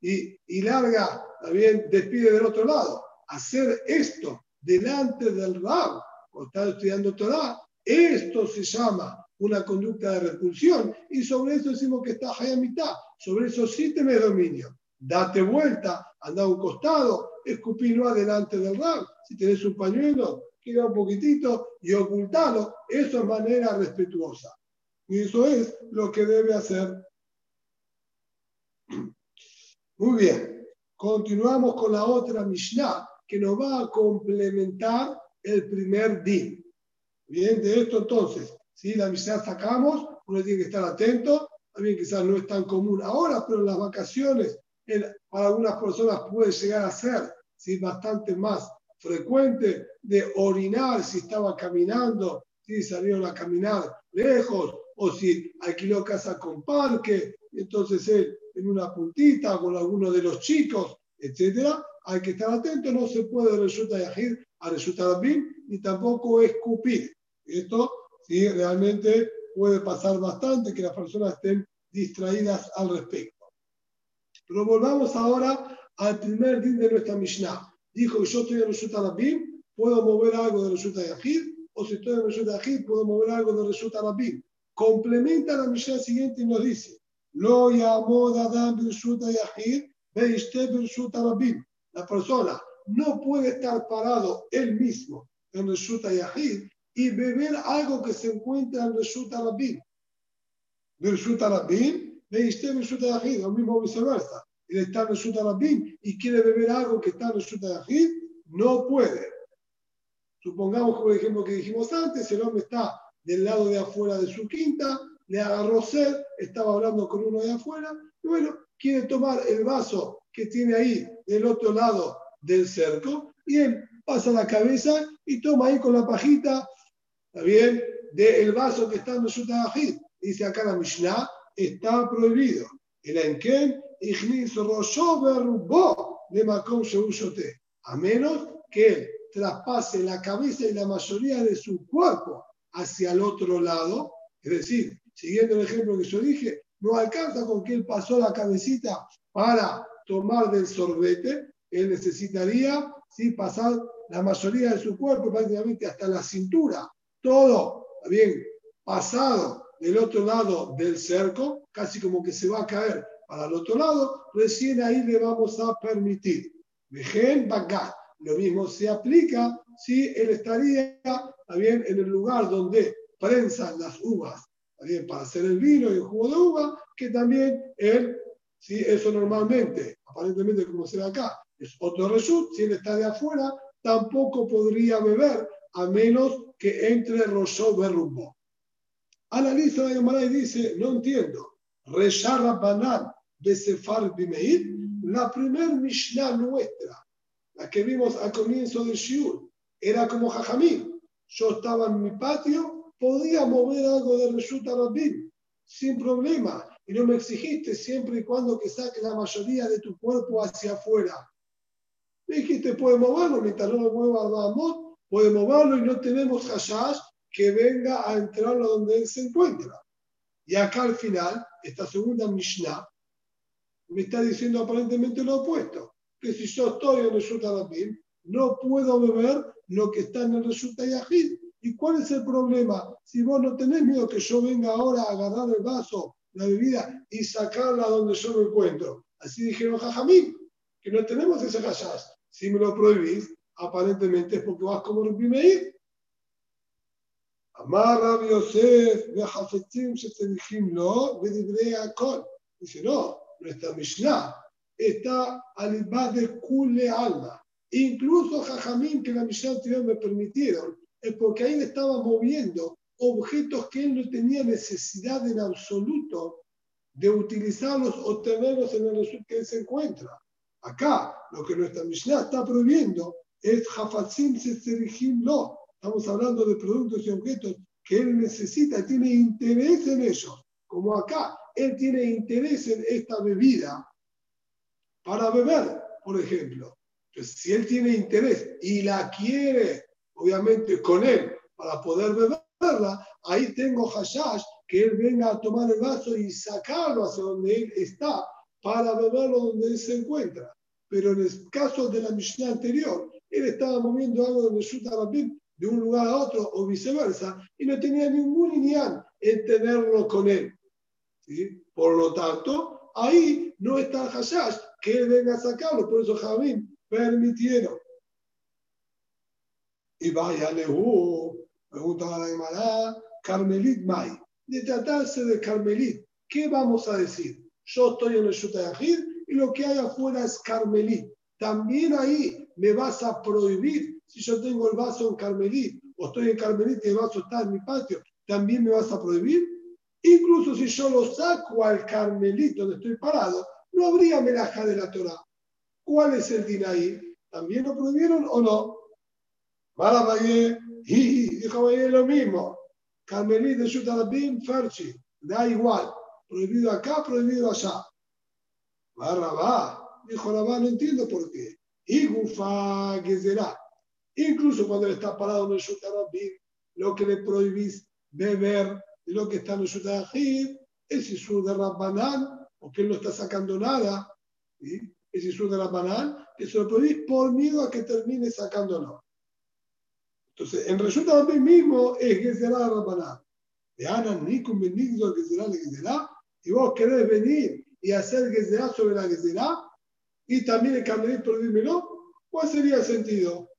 y, y larga, también despide del otro lado. Hacer esto delante del Rab, o estar estudiando Torah, esto se llama una conducta de repulsión y sobre eso decimos que está mitad sobre eso sí tenés dominio. Date vuelta, anda a un costado, escupilo adelante del rab. Si tenés un pañuelo, queda un poquitito y ocultalo. Eso es manera respetuosa. Y eso es lo que debe hacer. Muy bien. Continuamos con la otra Mishnah que nos va a complementar el primer din. Bien, de esto entonces, si la Mishnah sacamos, uno tiene que estar atento también quizás no es tan común ahora, pero en las vacaciones para algunas personas puede llegar a ser ¿sí? bastante más frecuente de orinar si estaba caminando, si salieron a caminar lejos o si alquiló casa con parque, entonces él en una puntita con alguno de los chicos, etcétera, hay que estar atento, no se puede resultar yajir a resultar bien ni tampoco escupir. Esto sí realmente puede pasar bastante que las personas estén distraídas al respecto. Pero volvamos ahora al primer din de nuestra Mishnah. Dijo yo estoy en Resulta Rabim, puedo mover algo de Resulta Yahid, o si estoy en Resulta Yahid, puedo mover algo de Resulta Rabim. Complementa la Mishnah siguiente y nos dice: Lo llamó Adam Resulta Yahid, veiste Resulta Rabim. La persona no puede estar parado él mismo en Resulta Yahid y beber algo que se encuentra en Resulta Rabim. Birshut Arabim, leíste Birshut Yahid, o mismo viceversa. Él está en Resulta Rabin y quiere beber algo que está Resulta Yahid, no puede. Supongamos, como el ejemplo que dijimos antes, el hombre está del lado de afuera de su quinta, le agarró sed, estaba hablando con uno de afuera, y bueno, quiere tomar el vaso que tiene ahí del otro lado del cerco, y él pasa la cabeza y toma ahí con la pajita, ¿está bien? Del vaso que está en Resulta Dice acá la Mishnah, está prohibido. El enken, a menos que él traspase la cabeza y la mayoría de su cuerpo hacia el otro lado, es decir, siguiendo el ejemplo que yo dije, no alcanza con que él pasó la cabecita para tomar del sorbete, él necesitaría ¿sí? pasar la mayoría de su cuerpo, prácticamente hasta la cintura, todo bien pasado del otro lado del cerco, casi como que se va a caer para el otro lado, recién ahí le vamos a permitir. Vejen Bagat. Lo mismo se aplica si él estaría bien, en el lugar donde prensan las uvas bien, para hacer el vino y el jugo de uva, que también él, si eso normalmente, aparentemente como se ve acá, es otro result, si él está de afuera, tampoco podría beber a menos que entre Rosho Berrumbo. Analiza la llamada y dice, no entiendo, Reshara Banan de Sefar Bimeir, la primer Mishnah nuestra, la que vimos al comienzo del Shiur, era como Jajamín. Yo estaba en mi patio, podía mover algo de Reshuta Rabbin, sin problema, y no me exigiste siempre y cuando que saque la mayoría de tu cuerpo hacia afuera. Me dijiste, puede moverlo, mientras no lo mueva Ramón, puede moverlo y no tenemos hashash que venga a entrar a donde él se encuentra. Y acá al final, esta segunda Mishnah me está diciendo aparentemente lo opuesto, que si yo estoy en el resulta Rabim, no puedo beber lo que está en el resulta Yahid. ¿Y cuál es el problema? Si vos no tenés miedo que yo venga ahora a agarrar el vaso, la bebida, y sacarla donde yo me encuentro. Así dijeron Jajamín, que no tenemos ese hallazgo. Si me lo prohibís, aparentemente es porque vas como Rubimeir. Amar Rabbi Yosef, Jafetim, se te dijimos, no, Dice, no, nuestra Mishnah está al de Kule Alma. Incluso Jajamín, que la Mishnah anterior me permitieron, es porque ahí le estaba moviendo objetos que él no tenía necesidad en absoluto de utilizarlos o tenerlos en el resultado que él se encuentra. Acá, lo que nuestra Mishnah está prohibiendo es Hafatzim Seserihim no. Estamos hablando de productos y objetos que él necesita, tiene interés en ellos. Como acá, él tiene interés en esta bebida para beber, por ejemplo. Entonces, si él tiene interés y la quiere, obviamente, con él para poder beberla, ahí tengo hashash que él venga a tomar el vaso y sacarlo hacia donde él está para beberlo donde él se encuentra. Pero en el caso de la Mishnah anterior, él estaba moviendo algo de de un lugar a otro o viceversa y no tenía ningún lineal en tenerlo con él. Por lo tanto, ahí no está el hashash que él venga a sacarlo, por eso Javín permitieron. Y vaya Lehu, pregunta la Gemara, Carmelit Mai. De tratarse de Carmelit, ¿qué vamos a decir? Yo estoy en el Shutayahid y lo que hay afuera es Carmelit. También ahí me vas a prohibir, si yo tengo el vaso en Carmelit o estoy en Carmelit y el vaso está en mi patio, también me vas a prohibir. Incluso si yo lo saco al Carmelito donde estoy parado, no habría melaja de la Torah. ¿Cuál es el din ahí? ¿También lo prohibieron o no? Y dijo Valle lo mismo. Carmelit de Shutarabim, Ferchi, da igual. Prohibido acá, prohibido allá. va, dijo Rabá, no entiendo por qué. Y Gufa Gezerá. Incluso cuando él está parado en el Shutarabim, lo que le prohibís beber lo que está en Shutarabim es Isur de Rabbanán, porque él no está sacando nada. ¿sí? Es Isur de Rabbanán, que se lo prohibís por miedo a que termine sacándolo. Entonces, en resulta mí mismo es Gezerá Rabbanán. De Ana, Nikum, Benigdo, Gezerá, Gezerá, y vos querés venir y hacer Gezerá sobre la Gezerá, y también el Carmelit prohibímelo, ¿cuál sería el sentido?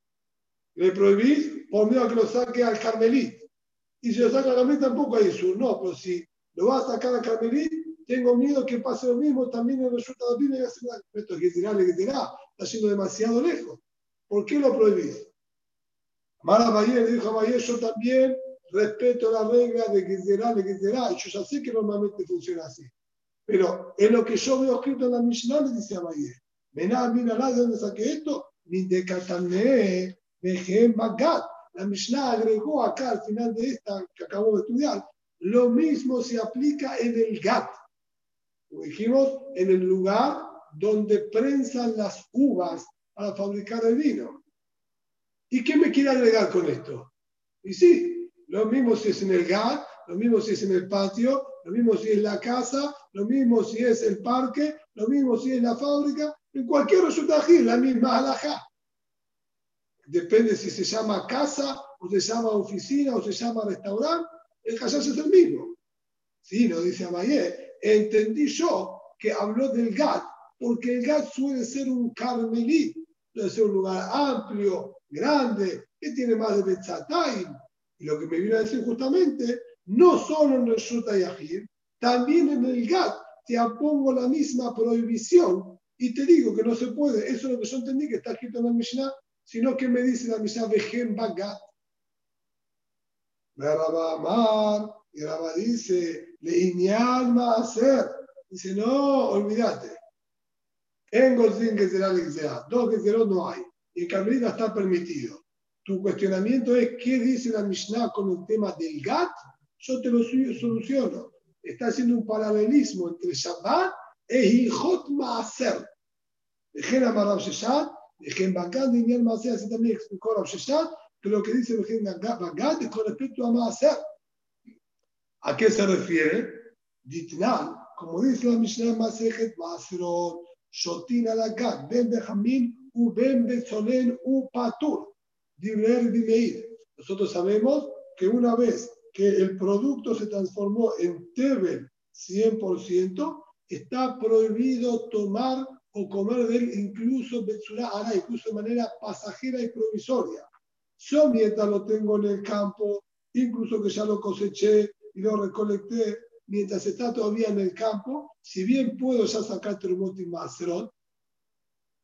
Le prohibís por miedo a que lo saque al Carmelit. Y si lo saca Carmelit tampoco hay sur. No, pero si lo vas a sacar al Carmelit, tengo miedo que pase lo mismo también en resulta de hace esto que dirá, que dirá, está yendo demasiado lejos. ¿Por qué lo prohibís? Mara Bayer le dijo a Bayer, yo también respeto la regla de que será, de que será, yo ya sé que normalmente funciona así. Pero en lo que yo veo escrito en la Mishnah, le dice a Bayer, Vená, mira, ¿de dónde saqué esto? Ni de Katané, de Bagat. La Mishnah agregó acá al final de esta que acabo de estudiar, lo mismo se aplica en el GAT. Como dijimos, en el lugar donde prensan las uvas para fabricar el vino. ¿Y qué me quiere agregar con esto? Y sí, lo mismo si es en el GAT, lo mismo si es en el patio, lo mismo si es la casa, lo mismo si es el parque, lo mismo si es la fábrica, en cualquier resultado la misma alhaja. Depende si se llama casa, o se llama oficina, o se llama restaurante, el callarse es el mismo. Sí, lo dice Amayé. Entendí yo que habló del GAT, porque el GAT suele ser un carmelí, suele ser un lugar amplio, grande, que tiene más de Betzatayim. Y lo que me vino a decir justamente, no solo en el Shuta también en el GAT te apongo la misma prohibición y te digo que no se puede. Eso es lo que yo entendí que está escrito en la Mishnah, sino que me dice la Mishnah Vejem Bagat. Amar, y Rabba dice, le hacer. Dice, no, olvídate. En Gozín que será que sea. Dos que será no hay. Y en Carmelita está permitido. Tu cuestionamiento es, ¿qué dice la Mishnah con el tema del GAT? Yo te lo soluciono. Está haciendo un paralelismo entre Shabbat e Hijot Maaser. Dejen a Marab Sheshat, dejen Bagad, Inyan Maaser, así también explicó Rab Sheshat, que lo que dice dejen Bagad es con respecto a Maaser. ¿A qué se refiere? Ditnan, como dice la Mishnah Masejet Maaserot, Shotin Alagad, Ben Bejamin, U Ben Betzolen, U Patur, Dibler Bimeir. Nosotros sabemos que una vez que el producto se transformó en Tebel 100%, está prohibido tomar o comer de él incluso incluso de manera pasajera y provisoria. Yo mientras lo tengo en el campo, incluso que ya lo coseché y lo recolecté, mientras está todavía en el campo, si bien puedo ya sacar y Maserón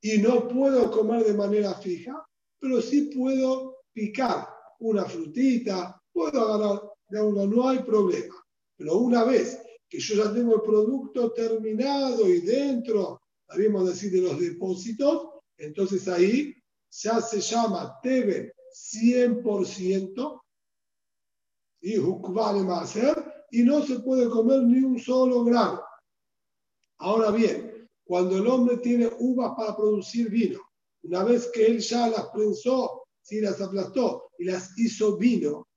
y no puedo comer de manera fija, pero sí puedo picar una frutita, puedo agarrar de una, no hay problema. Pero una vez que yo ya tengo el producto terminado y dentro, debemos decir, de los depósitos, entonces ahí ya se llama Teben 100% y y no se puede comer ni un solo grano. Ahora bien, cuando el hombre tiene uvas para producir vino, una vez que él ya las prensó, si las aplastó y las hizo vino,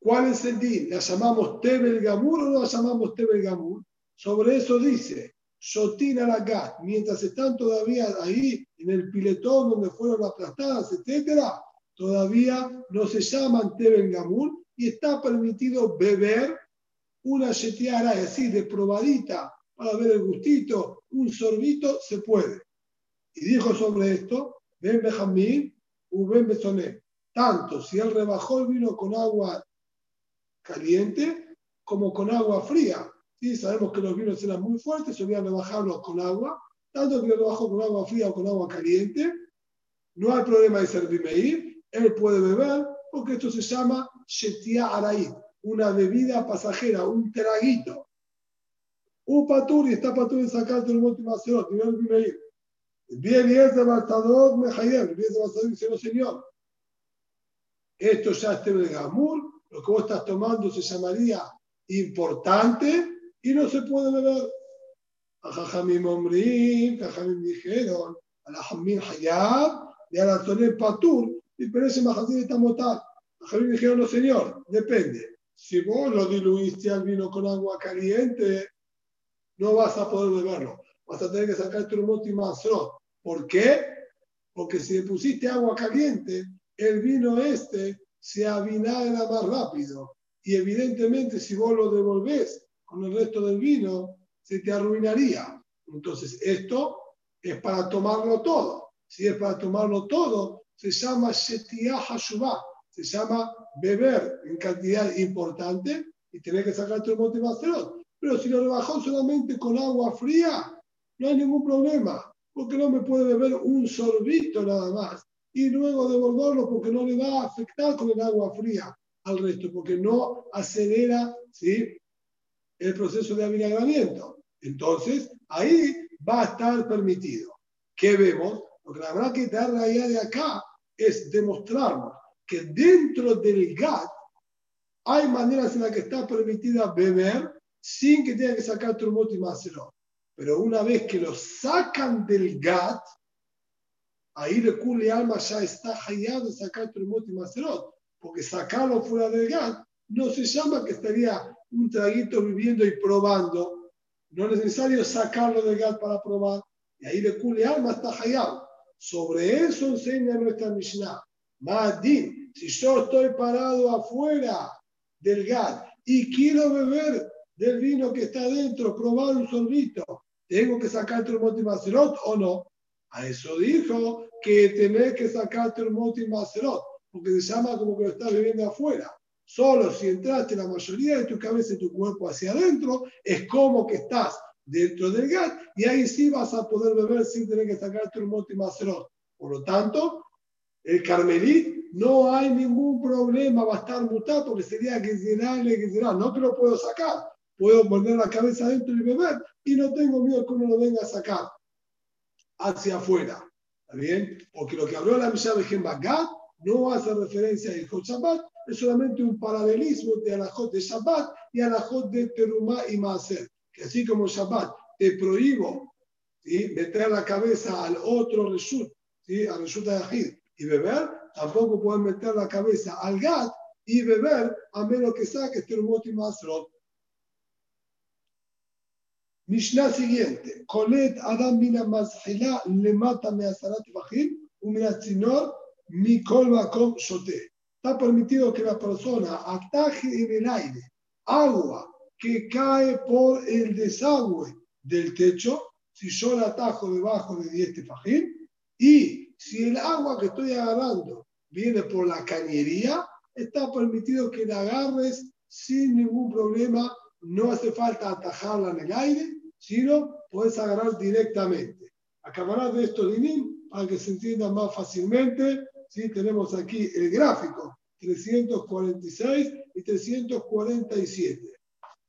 ¿Cuál es el din? ¿La llamamos Tebel Gamur o no la llamamos Tebel Gamur? Sobre eso dice, Shotin Alagat, mientras están todavía ahí en el piletón donde fueron aplastadas, etcétera, todavía no se llaman Tebel Gamur y está permitido beber una yetiara así de probadita para ver el gustito, un sorbito, se puede. Y dijo sobre esto, Ben Benjamín, Ben Besoné, tanto si él rebajó el vino con agua caliente como con agua fría. ¿Sí? Sabemos que los vinos eran muy fuertes, solían rebajarlos con agua, tanto que lo rebajó con agua fría o con agua caliente. No hay problema de servirme él puede beber, porque esto se llama Shetia Araí, una bebida pasajera, un traguito. Un patur y está patur de sacarte el último acero, ir. Bien, y ese bastador me bien ese bastador dice, no señor. Esto ya es de Gamur, lo que vos estás tomando se llamaría importante y no se puede beber. A Jajamim Omrim, Jajamim dijeron, a la Jamim Hayab, y a la Patur, y pero ese Mahatir está motal. Jajamim dijeron, no señor, depende. Si vos lo diluiste al vino con agua caliente, no vas a poder beberlo. Vas a tener que sacar tu y ¿Por qué? Porque si le pusiste agua caliente, el vino este se avinagra más rápido. Y evidentemente si vos lo devolvés con el resto del vino, se te arruinaría. Entonces esto es para tomarlo todo. Si es para tomarlo todo, se llama Shetiah Hashubah. Se llama beber en cantidad importante y tener que sacar tu motivación. Pero si lo rebajó solamente con agua fría, no hay ningún problema, porque no me puede beber un sorbito nada más y luego devolverlo porque no le va a afectar con el agua fría al resto, porque no acelera ¿sí? El proceso de avinagramiento. Entonces, ahí va a estar permitido. ¿Qué vemos? Lo que verdad que dar allá de acá es demostrarnos que dentro del GAT hay maneras en las que está permitida beber sin que tenga que sacar turmot y macerot. Pero una vez que lo sacan del GAT, ahí le cule alma ya está hallado de sacar turmot y macerot. Porque sacarlo fuera del GAT no se llama que estaría un traguito viviendo y probando. No es necesario sacarlo del GAT para probar. Y ahí le cule alma está hallado. Sobre eso enseña nuestra Mishnah. Madin, si yo estoy parado afuera del GAT y quiero beber del vino que está dentro, probar un sorbito, ¿tengo que sacar Turmot y Macerot o no? A eso dijo que tenés que sacar Turmot y Macerot, porque se llama como que lo estás viviendo afuera. Solo si entraste la mayoría de tu cabeza y tu cuerpo hacia adentro, es como que estás dentro del GAT y ahí sí vas a poder beber sin tener que sacar Turmot y Macerot. Por lo tanto, el Carmelit no hay ningún problema, va a estar mutado porque sería que llenarle, que será, no que lo puedo sacar puedo poner la cabeza adentro y beber y no tengo miedo que uno lo venga a sacar hacia afuera. ¿Está bien? Porque lo que habló la Mishnah de Bagat no hace referencia a Shabbat, es solamente un paralelismo de Alajot de Shabbat y Alajot de Terumá y Maaser. Que así como Shabbat te prohíbo meter la cabeza al otro Reshut, ¿sí? al Reshut de y beber, tampoco puedes meter la cabeza al Gat y beber a menos que saques Terumot y Maaserot. Mishnah siguiente. Colet Adam mina mazhila le mata me asarat bajim u mina tzinor mi kol makom shote. Está permitido que la persona ataje en el aire agua que cae por el desagüe del techo, si yo la atajo debajo de 10 tefajim, y si el agua que estoy agarrando viene por la cañería, está permitido que la agarres sin ningún problema, no hace falta atajarla en el aire, sino puedes agarrar directamente. Acabará de estos dinim para que se entienda más fácilmente. ¿sí? Tenemos aquí el gráfico 346 y 347.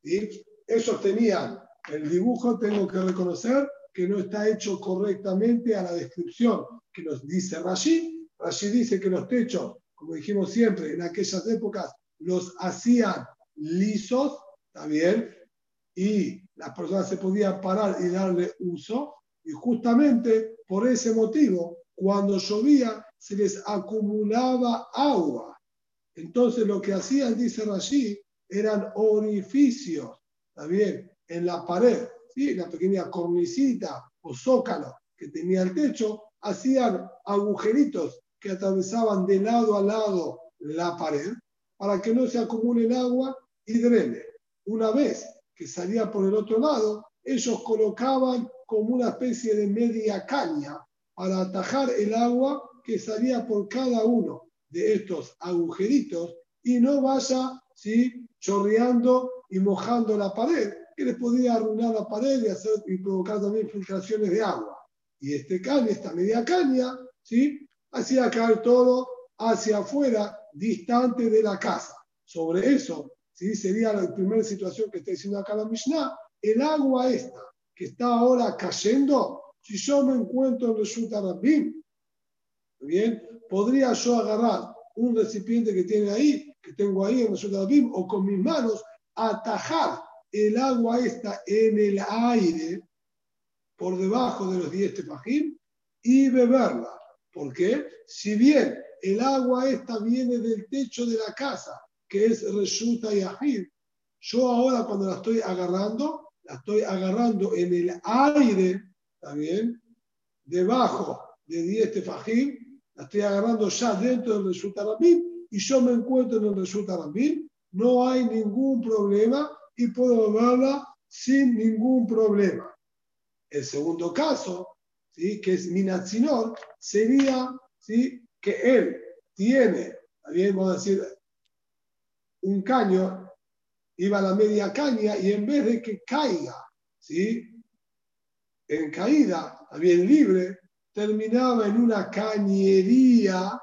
¿sí? Ellos tenían el dibujo, tengo que reconocer que no está hecho correctamente a la descripción que nos dice Rashi. Rashi dice que los techos, como dijimos siempre, en aquellas épocas los hacían lisos, ¿está bien? Y las personas se podían parar y darle uso. Y justamente por ese motivo, cuando llovía, se les acumulaba agua. Entonces lo que hacían, dice Rashi, eran orificios, también en la pared, ¿sí? la pequeña cornicita o zócalo que tenía el techo, hacían agujeritos que atravesaban de lado a lado la pared para que no se acumule el agua y drene. Una vez que salía por el otro lado, ellos colocaban como una especie de media caña para atajar el agua que salía por cada uno de estos agujeritos y no vaya ¿sí? chorreando y mojando la pared, que les podía arruinar la pared y, hacer, y provocar también filtraciones de agua. Y este caña, esta media caña, ¿sí? hacía caer todo hacia afuera, distante de la casa. Sobre eso ¿sí? sería la primera situación que está diciendo acá la Mishnah, el agua esta que está ahora cayendo, si yo me encuentro en Reshut Arabim, bien, podría yo agarrar un recipiente que tiene ahí, que tengo ahí en Reshut Arabim, o con mis manos atajar el agua esta en el aire por debajo de los 10 tefajim y beberla. ¿Por qué? Si bien el agua esta viene del techo de la casa que es Reshuta y Ahid. Yo ahora cuando la estoy agarrando, la estoy agarrando en el aire, ¿está bien? Debajo de 10 tefajim, la estoy agarrando ya dentro del Reshuta Rabin y yo me encuentro en el Reshuta Rabin, no hay ningún problema y puedo verla sin ningún problema. El segundo caso, ¿sí? que es Minatzinor, sería ¿sí? que él tiene, también vamos a decir, un caño iba a la media caña y en vez de que caiga, ¿sí? En caída, bien libre, terminaba en una cañería,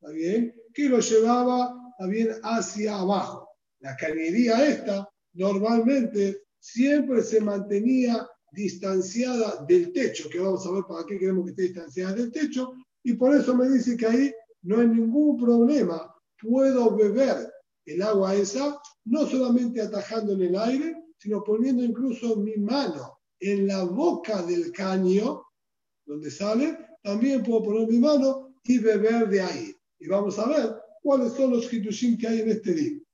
¿está bien? Que lo llevaba bien hacia abajo. La cañería esta normalmente siempre se mantenía distanciada del techo, que vamos a ver para qué queremos que esté distanciada del techo, y por eso me dice que ahí no hay ningún problema, puedo beber el agua esa, no solamente atajando en el aire, sino poniendo incluso mi mano en la boca del caño, donde sale, también puedo poner mi mano y beber de ahí. Y vamos a ver cuáles son los hitushim que hay en este libro.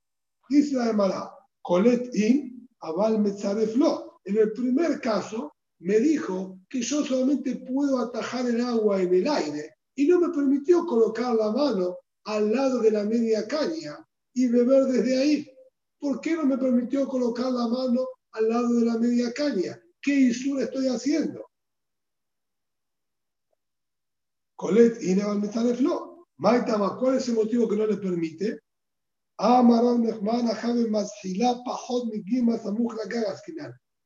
Dice la Gemara, Colet in, Aval Metzareflo. En el primer caso, me dijo que yo solamente puedo atajar el agua en el aire y no me permitió colocar la mano al lado de la media caña y beber desde ahí. ¿Por qué no me permitió colocar la mano al lado de la media caña? ¿Qué isura estoy haciendo? Colet y de Flo. Maitama, ¿cuál es el motivo que no le permite?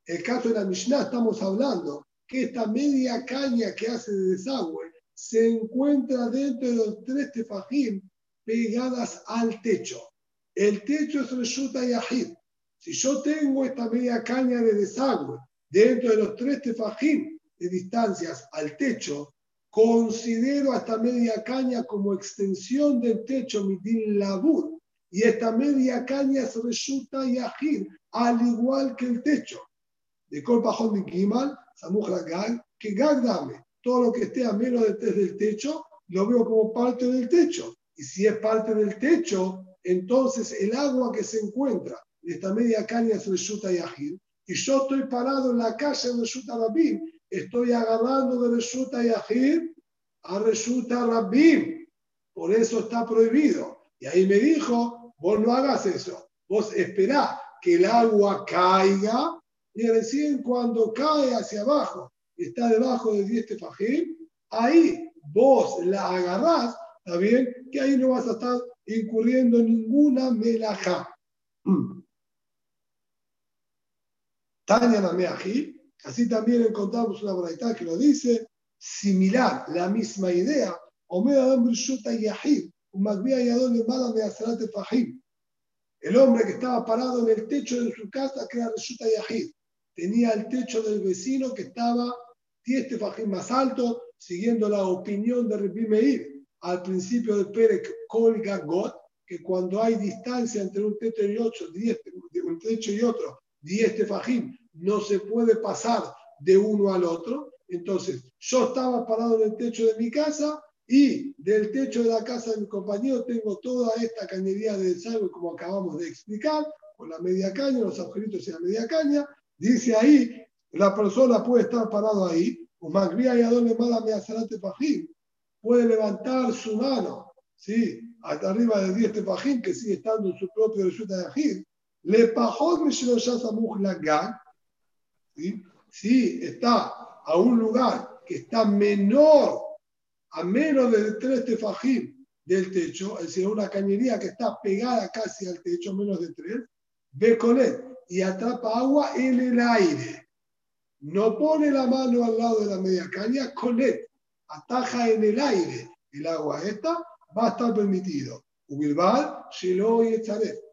El caso de la Mishnah estamos hablando que esta media caña que hace de desagüe se encuentra dentro de los tres tefajim pegadas al techo. El techo es Reshuta Yahid. Si yo tengo esta media caña de desagüe dentro de los tres tefajim de distancias al techo, considero a esta media caña como extensión del techo mitin labur. Y esta media caña es Reshuta Yahid, al igual que el techo. De Kolpajón de Kimal, Samuj Gag, que Gag dame todo lo que esté a menos de tres del techo, lo veo como parte del techo. Y si es parte del techo, entonces el agua que se encuentra en esta media caña es Reshuta Yahid, y yo estoy parado en la calle de Reshuta Rabim, estoy agarrando de Reshuta Yahid a Reshuta Rabim, por eso está prohibido. Y ahí me dijo, vos no hagas eso, vos esperá que el agua caiga y recién cuando cae hacia abajo, está debajo de 10 tefajim, ahí vos la agarrás, ¿está bien? Que ahí no vas a estar incurriendo ninguna melajá. [clears throat] Tania la meají, así también encontramos una braita que lo dice, similar, la misma idea. El hombre que estaba parado en el techo de su casa, que era Rishuta Yahid, tenía el techo del vecino que estaba 10 tefajim más alto, siguiendo la opinión de Rabbi Meir al principio de Perek Kol Gagot, que cuando hay distancia entre un techo y otro, 10, un techo y otro, 10 tefajim, no se puede pasar de uno al otro. Entonces, yo estaba parado en el techo de mi casa y del techo de la casa de mi compañero tengo toda esta cañería de desagüe, como acabamos de explicar, con la media caña, los agujeritos y la media caña. Dice ahí, la persona puede estar parado ahí, o puede levantar su mano, ¿sí? hasta arriba de 10 tefajín, que sigue estando en su propio resulta de ajir, le pajot la ¿sí? Si está a un lugar que está menor, a menos de 3 tefajim del techo, es decir, una cañería que está pegada casi al techo, menos de 3, ve con él y atrapa agua en el aire no pone la mano al lado de la media caña, con él, ataja en el aire el agua esta, va a estar permitido. Ubilbal, Shelo y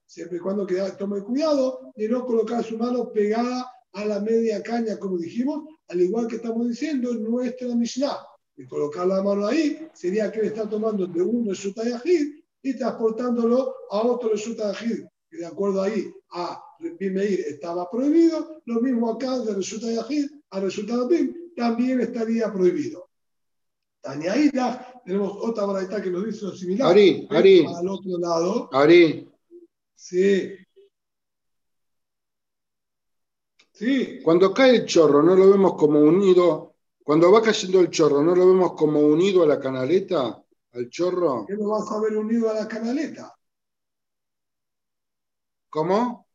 Siempre y cuando tome cuidado de no colocar su mano pegada a la media caña, como dijimos, al igual que estamos diciendo en nuestra Mishnah. Y colocar la mano ahí sería que le está tomando de uno de Yahid y transportándolo a otro Yahid, que de acuerdo ahí a Meir estaba prohibido, lo mismo acá de resulta Yahid a resultado BIM también estaría prohibido. Tañaíta, tenemos otra braita que nos dice lo similar. Ari, Ari. Al otro lado. Ari. Sí. Sí. Cuando cae el chorro, no lo vemos como unido. Cuando va cayendo el chorro, no lo vemos como unido a la canaleta, al chorro. ¿Qué lo vas a ver unido a la canaleta? ¿Cómo?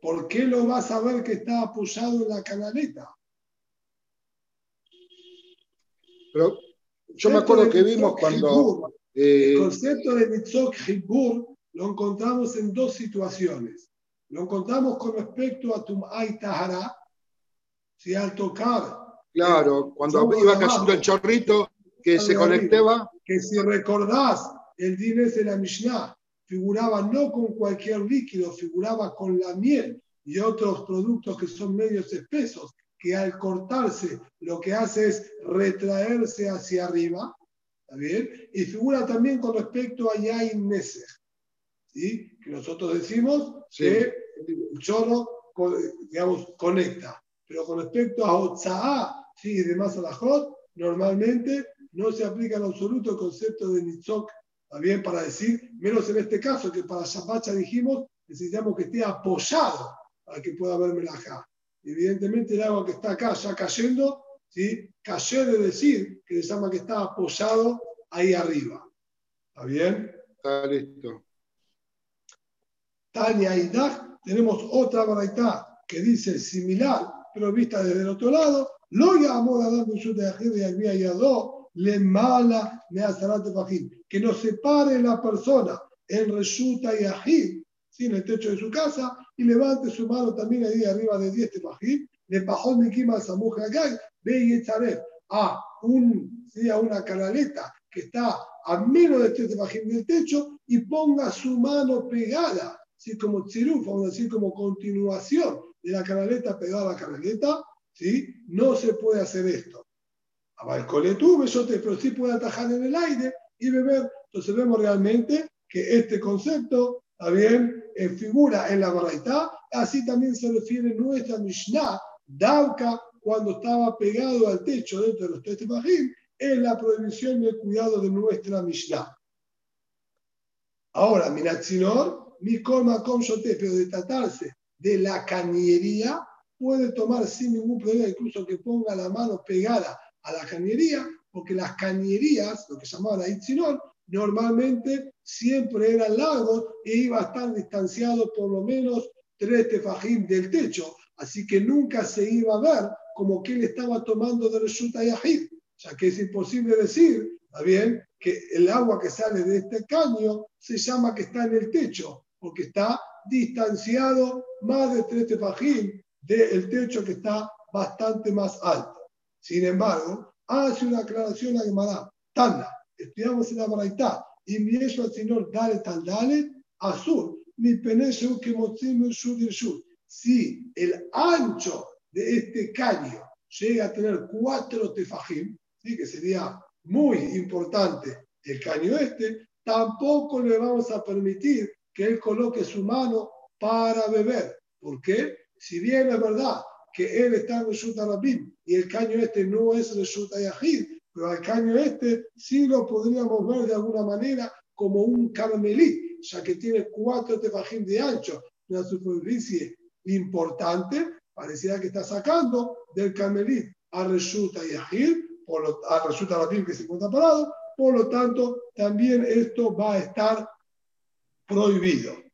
¿por qué lo vas a ver que está apoyado en la canaleta? Pero yo me acuerdo que vimos cuando... el eh, concepto de Mitzok Hibur lo encontramos en dos situaciones. Lo encontramos con respecto a Tum'ay Tahara, si al tocar. Claro, cuando iba cayendo el chorrito que se conectaba. Que si recordás, el dinés de la Mishnah figuraba no con cualquier líquido, figuraba con la miel y otros productos que son medios espesos, que al cortarse lo que hace es retraerse hacia arriba, ¿está bien? Y figura también con respecto a Yain Neser, ¿sí? Que nosotros decimos que el chorro, digamos, conecta. Pero con respecto a Otsa'a, ¿sí? Y demás a la Jot, normalmente no se aplica en absoluto el concepto de Nitzok, ¿está bien? Para decir, menos en este caso, que para Shabbat ya dijimos, necesitamos que esté apoyado para que pueda haber melajá. Evidentemente el agua que está acá ya cayendo, ¿sí? cayó de decir que se llama que está apoyado ahí arriba. ¿Está bien? Está listo. Tania y Dag, tenemos otra variedad que dice similar, pero vista desde el otro lado. Lo llamó a dar de Yadó, le mala me Que nos separe la persona en Reshuta y Ajid en el techo de su casa, y levante su mano también ahí arriba de 10 tefajim, le bajó mi kima samuja ve y echaré a, un, a una canaleta que está a menos de 3 tefajim del techo y ponga su mano pegada, así como tziruf, vamos a decir como continuación de la canaleta pegada a la canaleta, ¿sí? no se puede hacer esto. tú pero sí puede atajar en el aire y beber. Entonces vemos realmente que este concepto ¿está bien? Eh, figura en la Baraita, así también se refiere nuestra Mishnah, Dauka, cuando estaba pegado al techo dentro de los tres tefajim, es la prohibición y el cuidado de nuestra Mishnah. Ahora, Minatzinor, mi coma con pero de tratarse de la cañería, puede tomar sin ningún problema, incluso que ponga la mano pegada a la cañería, porque las cañerías, lo que llamaban Itzinor, normalmente siempre eran largos e iba a estar distanciado por lo menos tres tefajim del techo, así que nunca se iba a ver como que él estaba tomando de Reshuta Yahid, ya que es imposible decir, ¿está bien?, que el agua que sale de este caño se llama que está en el techo, porque está distanciado más de tres tefajim del techo que está bastante más alto. Sin embargo, hace una aclaración a Gemara, Tanda, estudiamos en la Baraitá, y mi eso al Señor dale tal dale, azul, mi penecho que motzim shud Si el ancho de este caño llega a tener cuatro tefajim, ¿sí? que sería muy importante el caño este, tampoco le vamos a permitir que él coloque su mano para beber. ¿Por qué? Si bien es verdad que él está en Reshut Rabim y el caño este no es Reshut Yahid, pero al caño este sí lo podríamos ver de alguna manera como un carmelí, ya que tiene cuatro tefajín de ancho, una superficie importante, parecía que está sacando del carmelí a Reshuta y Agil, a Reshuta Rabim que se encuentra parado, por lo tanto, también esto va a estar prohibido.